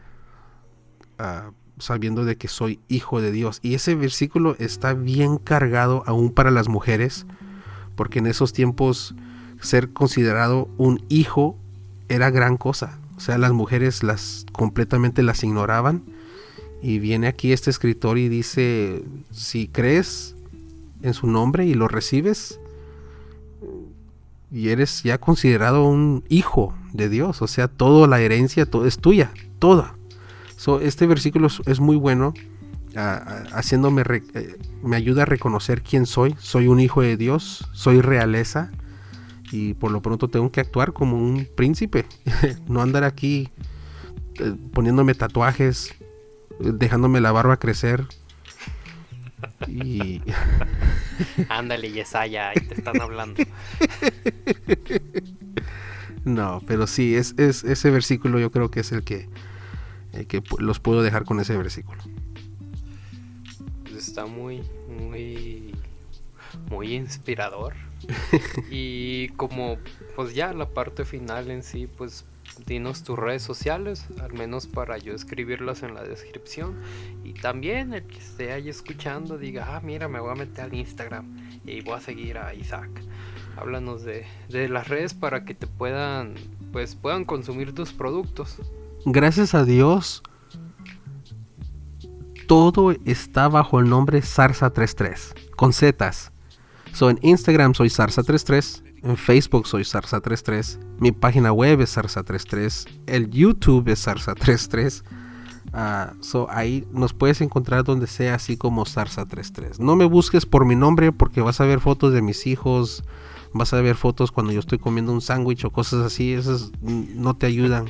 ah, sabiendo de que soy hijo de Dios. Y ese versículo está bien cargado aún para las mujeres, porque en esos tiempos ser considerado un hijo era gran cosa. O sea, las mujeres las completamente las ignoraban. Y viene aquí este escritor y dice, si crees en su nombre y lo recibes, y eres ya considerado un hijo de Dios, o sea, toda la herencia todo es tuya, toda. Este versículo es, muy bueno, haciéndome, eh, me ayuda a reconocer quién soy, soy un hijo de Dios, soy realeza y por lo pronto tengo que actuar como un príncipe, (laughs) no andar aquí eh, poniéndome tatuajes, eh, dejándome la barba crecer. Y (laughs) Ándale, Yesaya, ahí te están hablando. No, pero sí, es, es ese versículo yo creo que es el que, el que los puedo dejar con ese versículo. Pues está muy, muy, muy inspirador. (laughs) y como, pues ya la parte final en sí, pues dinos tus redes sociales, al menos para yo escribirlas en la descripción. Y también el que esté ahí escuchando diga, ah, mira, me voy a meter al Instagram y voy a seguir a Isaac. Háblanos de, de las redes para que te puedan, pues puedan consumir tus productos. Gracias a Dios, todo está bajo el nombre Sarsa33, con Zetas. So, en Instagram soy Sarsa33, en Facebook soy Sarsa33, mi página web es Sarsa33, el YouTube es Sarsa33. Ah, so, ahí nos puedes encontrar donde sea así como Sarsa33. No me busques por mi nombre porque vas a ver fotos de mis hijos, vas a ver fotos cuando yo estoy comiendo un sándwich o cosas así, esas no te ayudan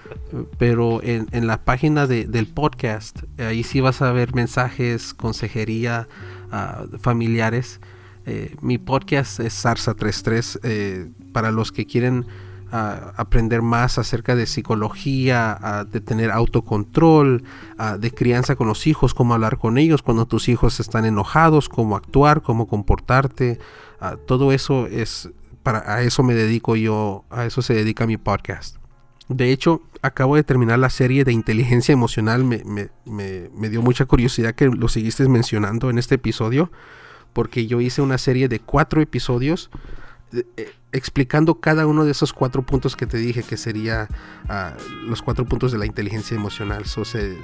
(laughs) pero en, en la página de- del podcast, ahí sí vas a ver mensajes, consejería, ah, familiares. Eh, mi podcast es Sarsa 33 eh, para los que quieren ah, aprender más acerca de psicología, ah, de tener autocontrol, ah, de crianza con los hijos, cómo hablar con ellos cuando tus hijos están enojados, cómo actuar, cómo comportarte. todo eso es para a eso me dedico yo, a eso se dedica mi podcast. De hecho, acabo de terminar la serie de inteligencia emocional. Me, me- me- me dio mucha curiosidad que lo seguiste mencionando en este episodio. Porque yo hice una serie de cuatro episodios eh, eh, explicando cada uno de esos cuatro puntos que te dije que sería ah, los cuatro puntos de la inteligencia emocional. So, se-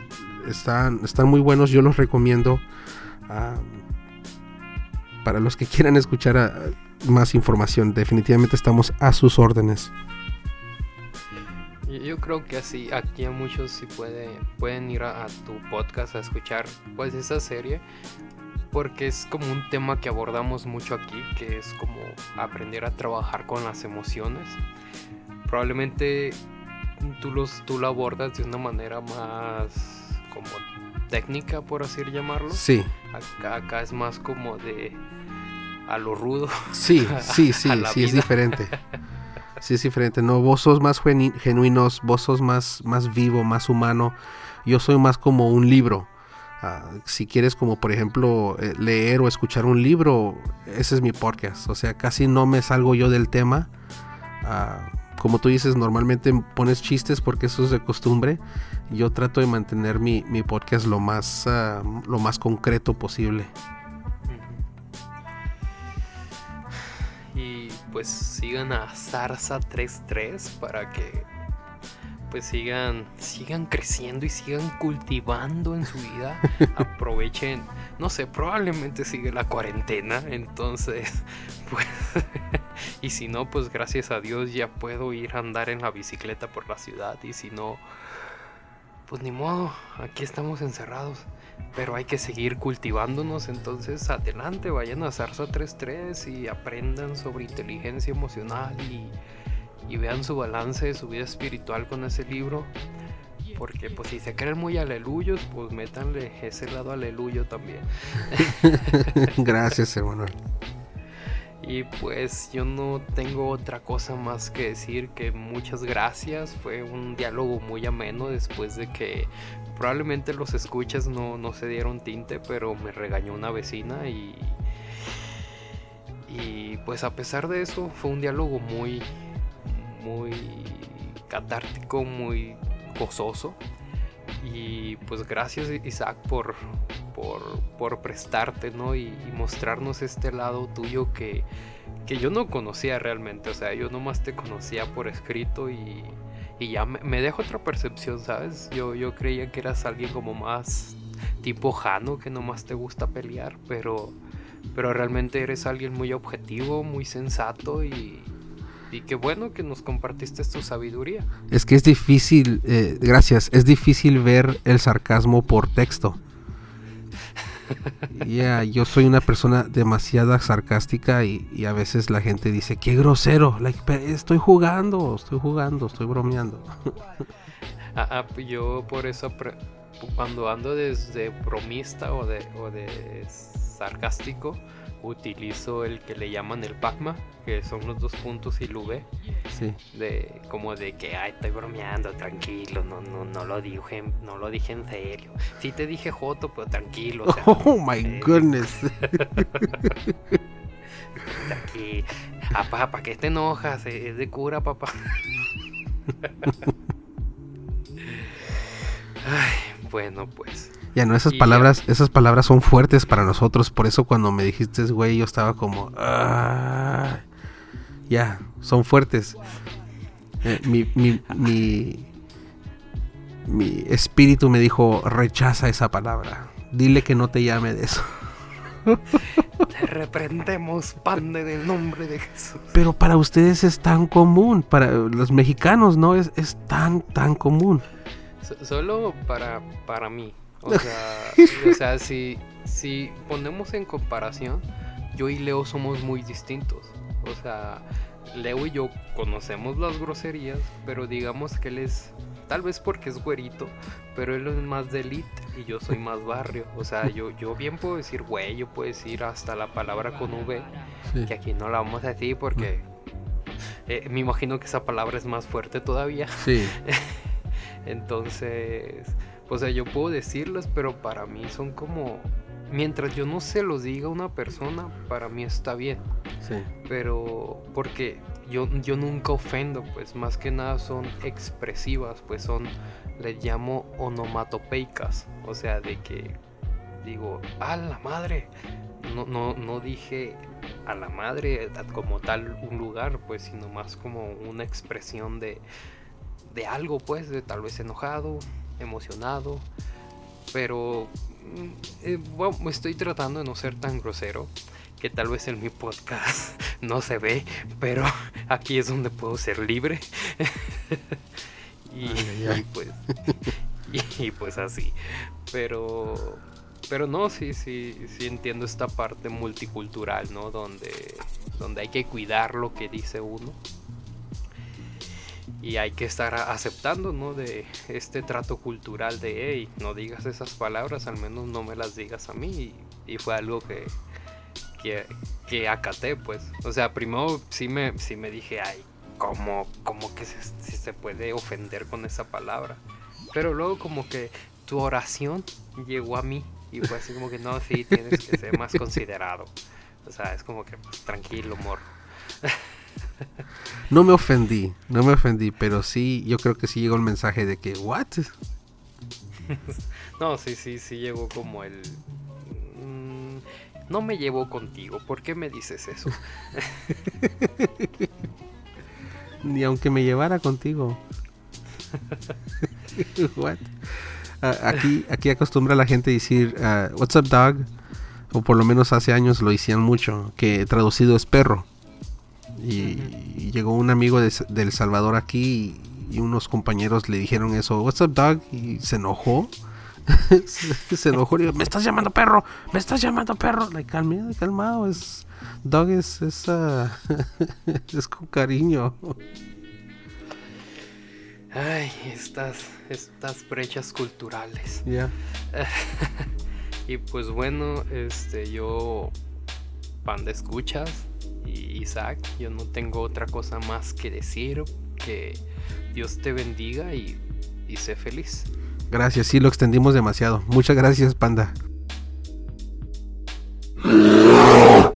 están, están muy buenos, yo los recomiendo. ah, para los que quieran escuchar ah, más información, definitivamente estamos a sus órdenes. Yo- creo que así, aquí muchos sí puede, pueden ir a, a tu podcast a escuchar pues esa serie, porque es como un tema que abordamos mucho aquí, que es como aprender a trabajar con las emociones. Probablemente tú, los, tú lo abordas de una manera más como técnica, por así llamarlo. Sí, Acá, acá es más como de a lo rudo. Sí, (laughs) sí, sí, sí, es diferente. (laughs) Sí, es diferente. No, vos sos más genu- genuinos, vos sos más, más vivo, más humano. Yo soy más como un libro. Ah, si quieres, como por ejemplo, eh, leer o escuchar un libro, ese es mi podcast. O sea, casi no me salgo yo del tema. Ah, como tú dices, normalmente pones chistes porque eso es de costumbre. Yo trato de mantener mi, mi podcast lo más, ah, lo más concreto posible. Y pues sigan a Zarza33 para que pues sigan sigan creciendo y sigan cultivando en su vida. (laughs) Aprovechen, no sé, probablemente sigue la cuarentena, entonces (laughs) pues y si no, pues gracias a Dios ya puedo ir a andar en la bicicleta por la ciudad y si no pues ni modo, aquí estamos encerrados. Pero hay que seguir cultivándonos, entonces adelante, vayan a Zarza 33 y aprendan sobre inteligencia emocional y, y vean su balance de su vida espiritual con ese libro. Porque pues si se creen muy aleluyos, pues métanle ese lado aleluyo también. (laughs) Gracias, hermano. Y pues yo no tengo otra cosa más que decir que muchas gracias. Fue un diálogo muy ameno después de que probablemente los escuchas no, no se dieron tinte, pero me regañó una vecina y... Y pues a pesar de eso fue un diálogo muy, muy catártico, muy gozoso. Y pues gracias Isaac por, por, por prestarte, ¿no? Y, mostrarnos este lado tuyo que, que yo no conocía realmente. O sea, yo nomás te conocía por escrito y, y ya me, me dejo otra percepción, ¿sabes? Yo, yo creía que eras alguien como más tipo Jano, que nomás te gusta pelear, pero, pero realmente eres alguien muy objetivo, muy sensato y, y qué bueno que nos compartiste tu sabiduría. Es que es difícil, eh, gracias, es difícil ver el sarcasmo por texto. (laughs) Ya, yeah, yo soy una persona demasiado sarcástica y, y, a veces la gente dice, qué grosero, like, estoy jugando, estoy jugando, estoy bromeando. (laughs) ah, ah, yo por eso cuando ando desde bromista o de, o de sarcástico, utilizo el que le llaman el Pacma, que son los dos puntos y el V. Sí. De como de que ay estoy bromeando, tranquilo, no, no, no lo dije, no lo dije en serio. Sí te dije Joto, pero tranquilo. O sea, (laughs) oh my eh, goodness. (laughs) Aquí, papá, ¿para qué te enojas? Es de cura, papá. (laughs) Ay, bueno, pues. Ya no, esas Y palabras, esas palabras son fuertes para nosotros, por eso cuando me dijiste, güey, yo estaba como, "Ah". ya, son fuertes. Eh, mi, mi, mi, mi espíritu me dijo, rechaza esa palabra, dile que no te llame de eso. (laughs) Te reprendemos, pan del nombre de Jesús. Pero para ustedes es tan común, para los mexicanos no es, es tan, tan común. So- Solo para, para mí. O sea, o sea si, si ponemos en comparación, yo y Leo somos muy distintos. O sea, Leo y yo conocemos las groserías, pero digamos que él es, tal vez porque es güerito, pero él es más de elite y yo soy más barrio. O sea, yo, yo bien puedo decir güey, yo puedo decir hasta la palabra con V, Sí. que aquí no la vamos a decir porque eh, me imagino que esa palabra es más fuerte todavía. Sí, (laughs) Entonces, o sea, yo puedo decirlos, pero para mí son como... Mientras yo no se los diga a una persona, para mí está bien. sí. Pero porque yo, yo nunca ofendo, pues más que nada son expresivas, pues son, les llamo onomatopeicas. O sea, de que digo, a la madre. No, no, no dije a la madre como tal un lugar, pues, sino más como una expresión de, de algo, pues, de tal vez enojado, emocionado. Pero mm, eh, bueno, estoy tratando de no ser tan grosero, que tal vez en mi podcast (laughs) no se ve, pero (laughs) aquí es donde puedo ser libre. (laughs) y, Ay, ay, ay. y pues y, y pues así. Pero pero no, sí, sí, sí entiendo esta parte multicultural, ¿no? Donde, donde hay que cuidar lo que dice uno. Y hay que estar aceptando, ¿no? De este trato cultural de, hey, no digas esas palabras, al menos no me las digas a mí. Y, y fue algo que, que, que acaté, pues. O sea, primero sí me, sí me dije, ay, ¿cómo, cómo que se, si se puede ofender con esa palabra? Pero luego como que tu oración llegó a mí y fue así como que no, sí, tienes que ser más (laughs) considerado. O sea, es como que pues, tranquilo, morro. (laughs) No me ofendí, no me ofendí, pero sí, yo creo que sí llegó el mensaje de que, ¿what? (laughs) No, sí, sí, sí llegó como el... mm, no me llevo contigo, ¿por qué me dices eso? (laughs) Ni aunque me llevara contigo. (laughs) What? Aquí, aquí acostumbra la gente decir, ah, What's up, dog? O por lo menos hace años lo decían mucho, que traducido es perro. Y, y llegó un amigo de, de El Salvador aquí y, y unos compañeros le dijeron eso, What's up, dog? Y se enojó. (laughs) se, enojó y dijo, me estás llamando perro, me estás llamando perro. Like, calmado, calmado, es... Dog es, es, ah, (laughs) es con cariño. Ay, estas, estas brechas culturales. Ya. (laughs) Y pues bueno, este, yo, Panda Escuchas Isaac. Yo no tengo otra cosa más que decir. Que Dios te bendiga y, y sé feliz. Gracias, sí, lo extendimos demasiado. Muchas gracias, Panda.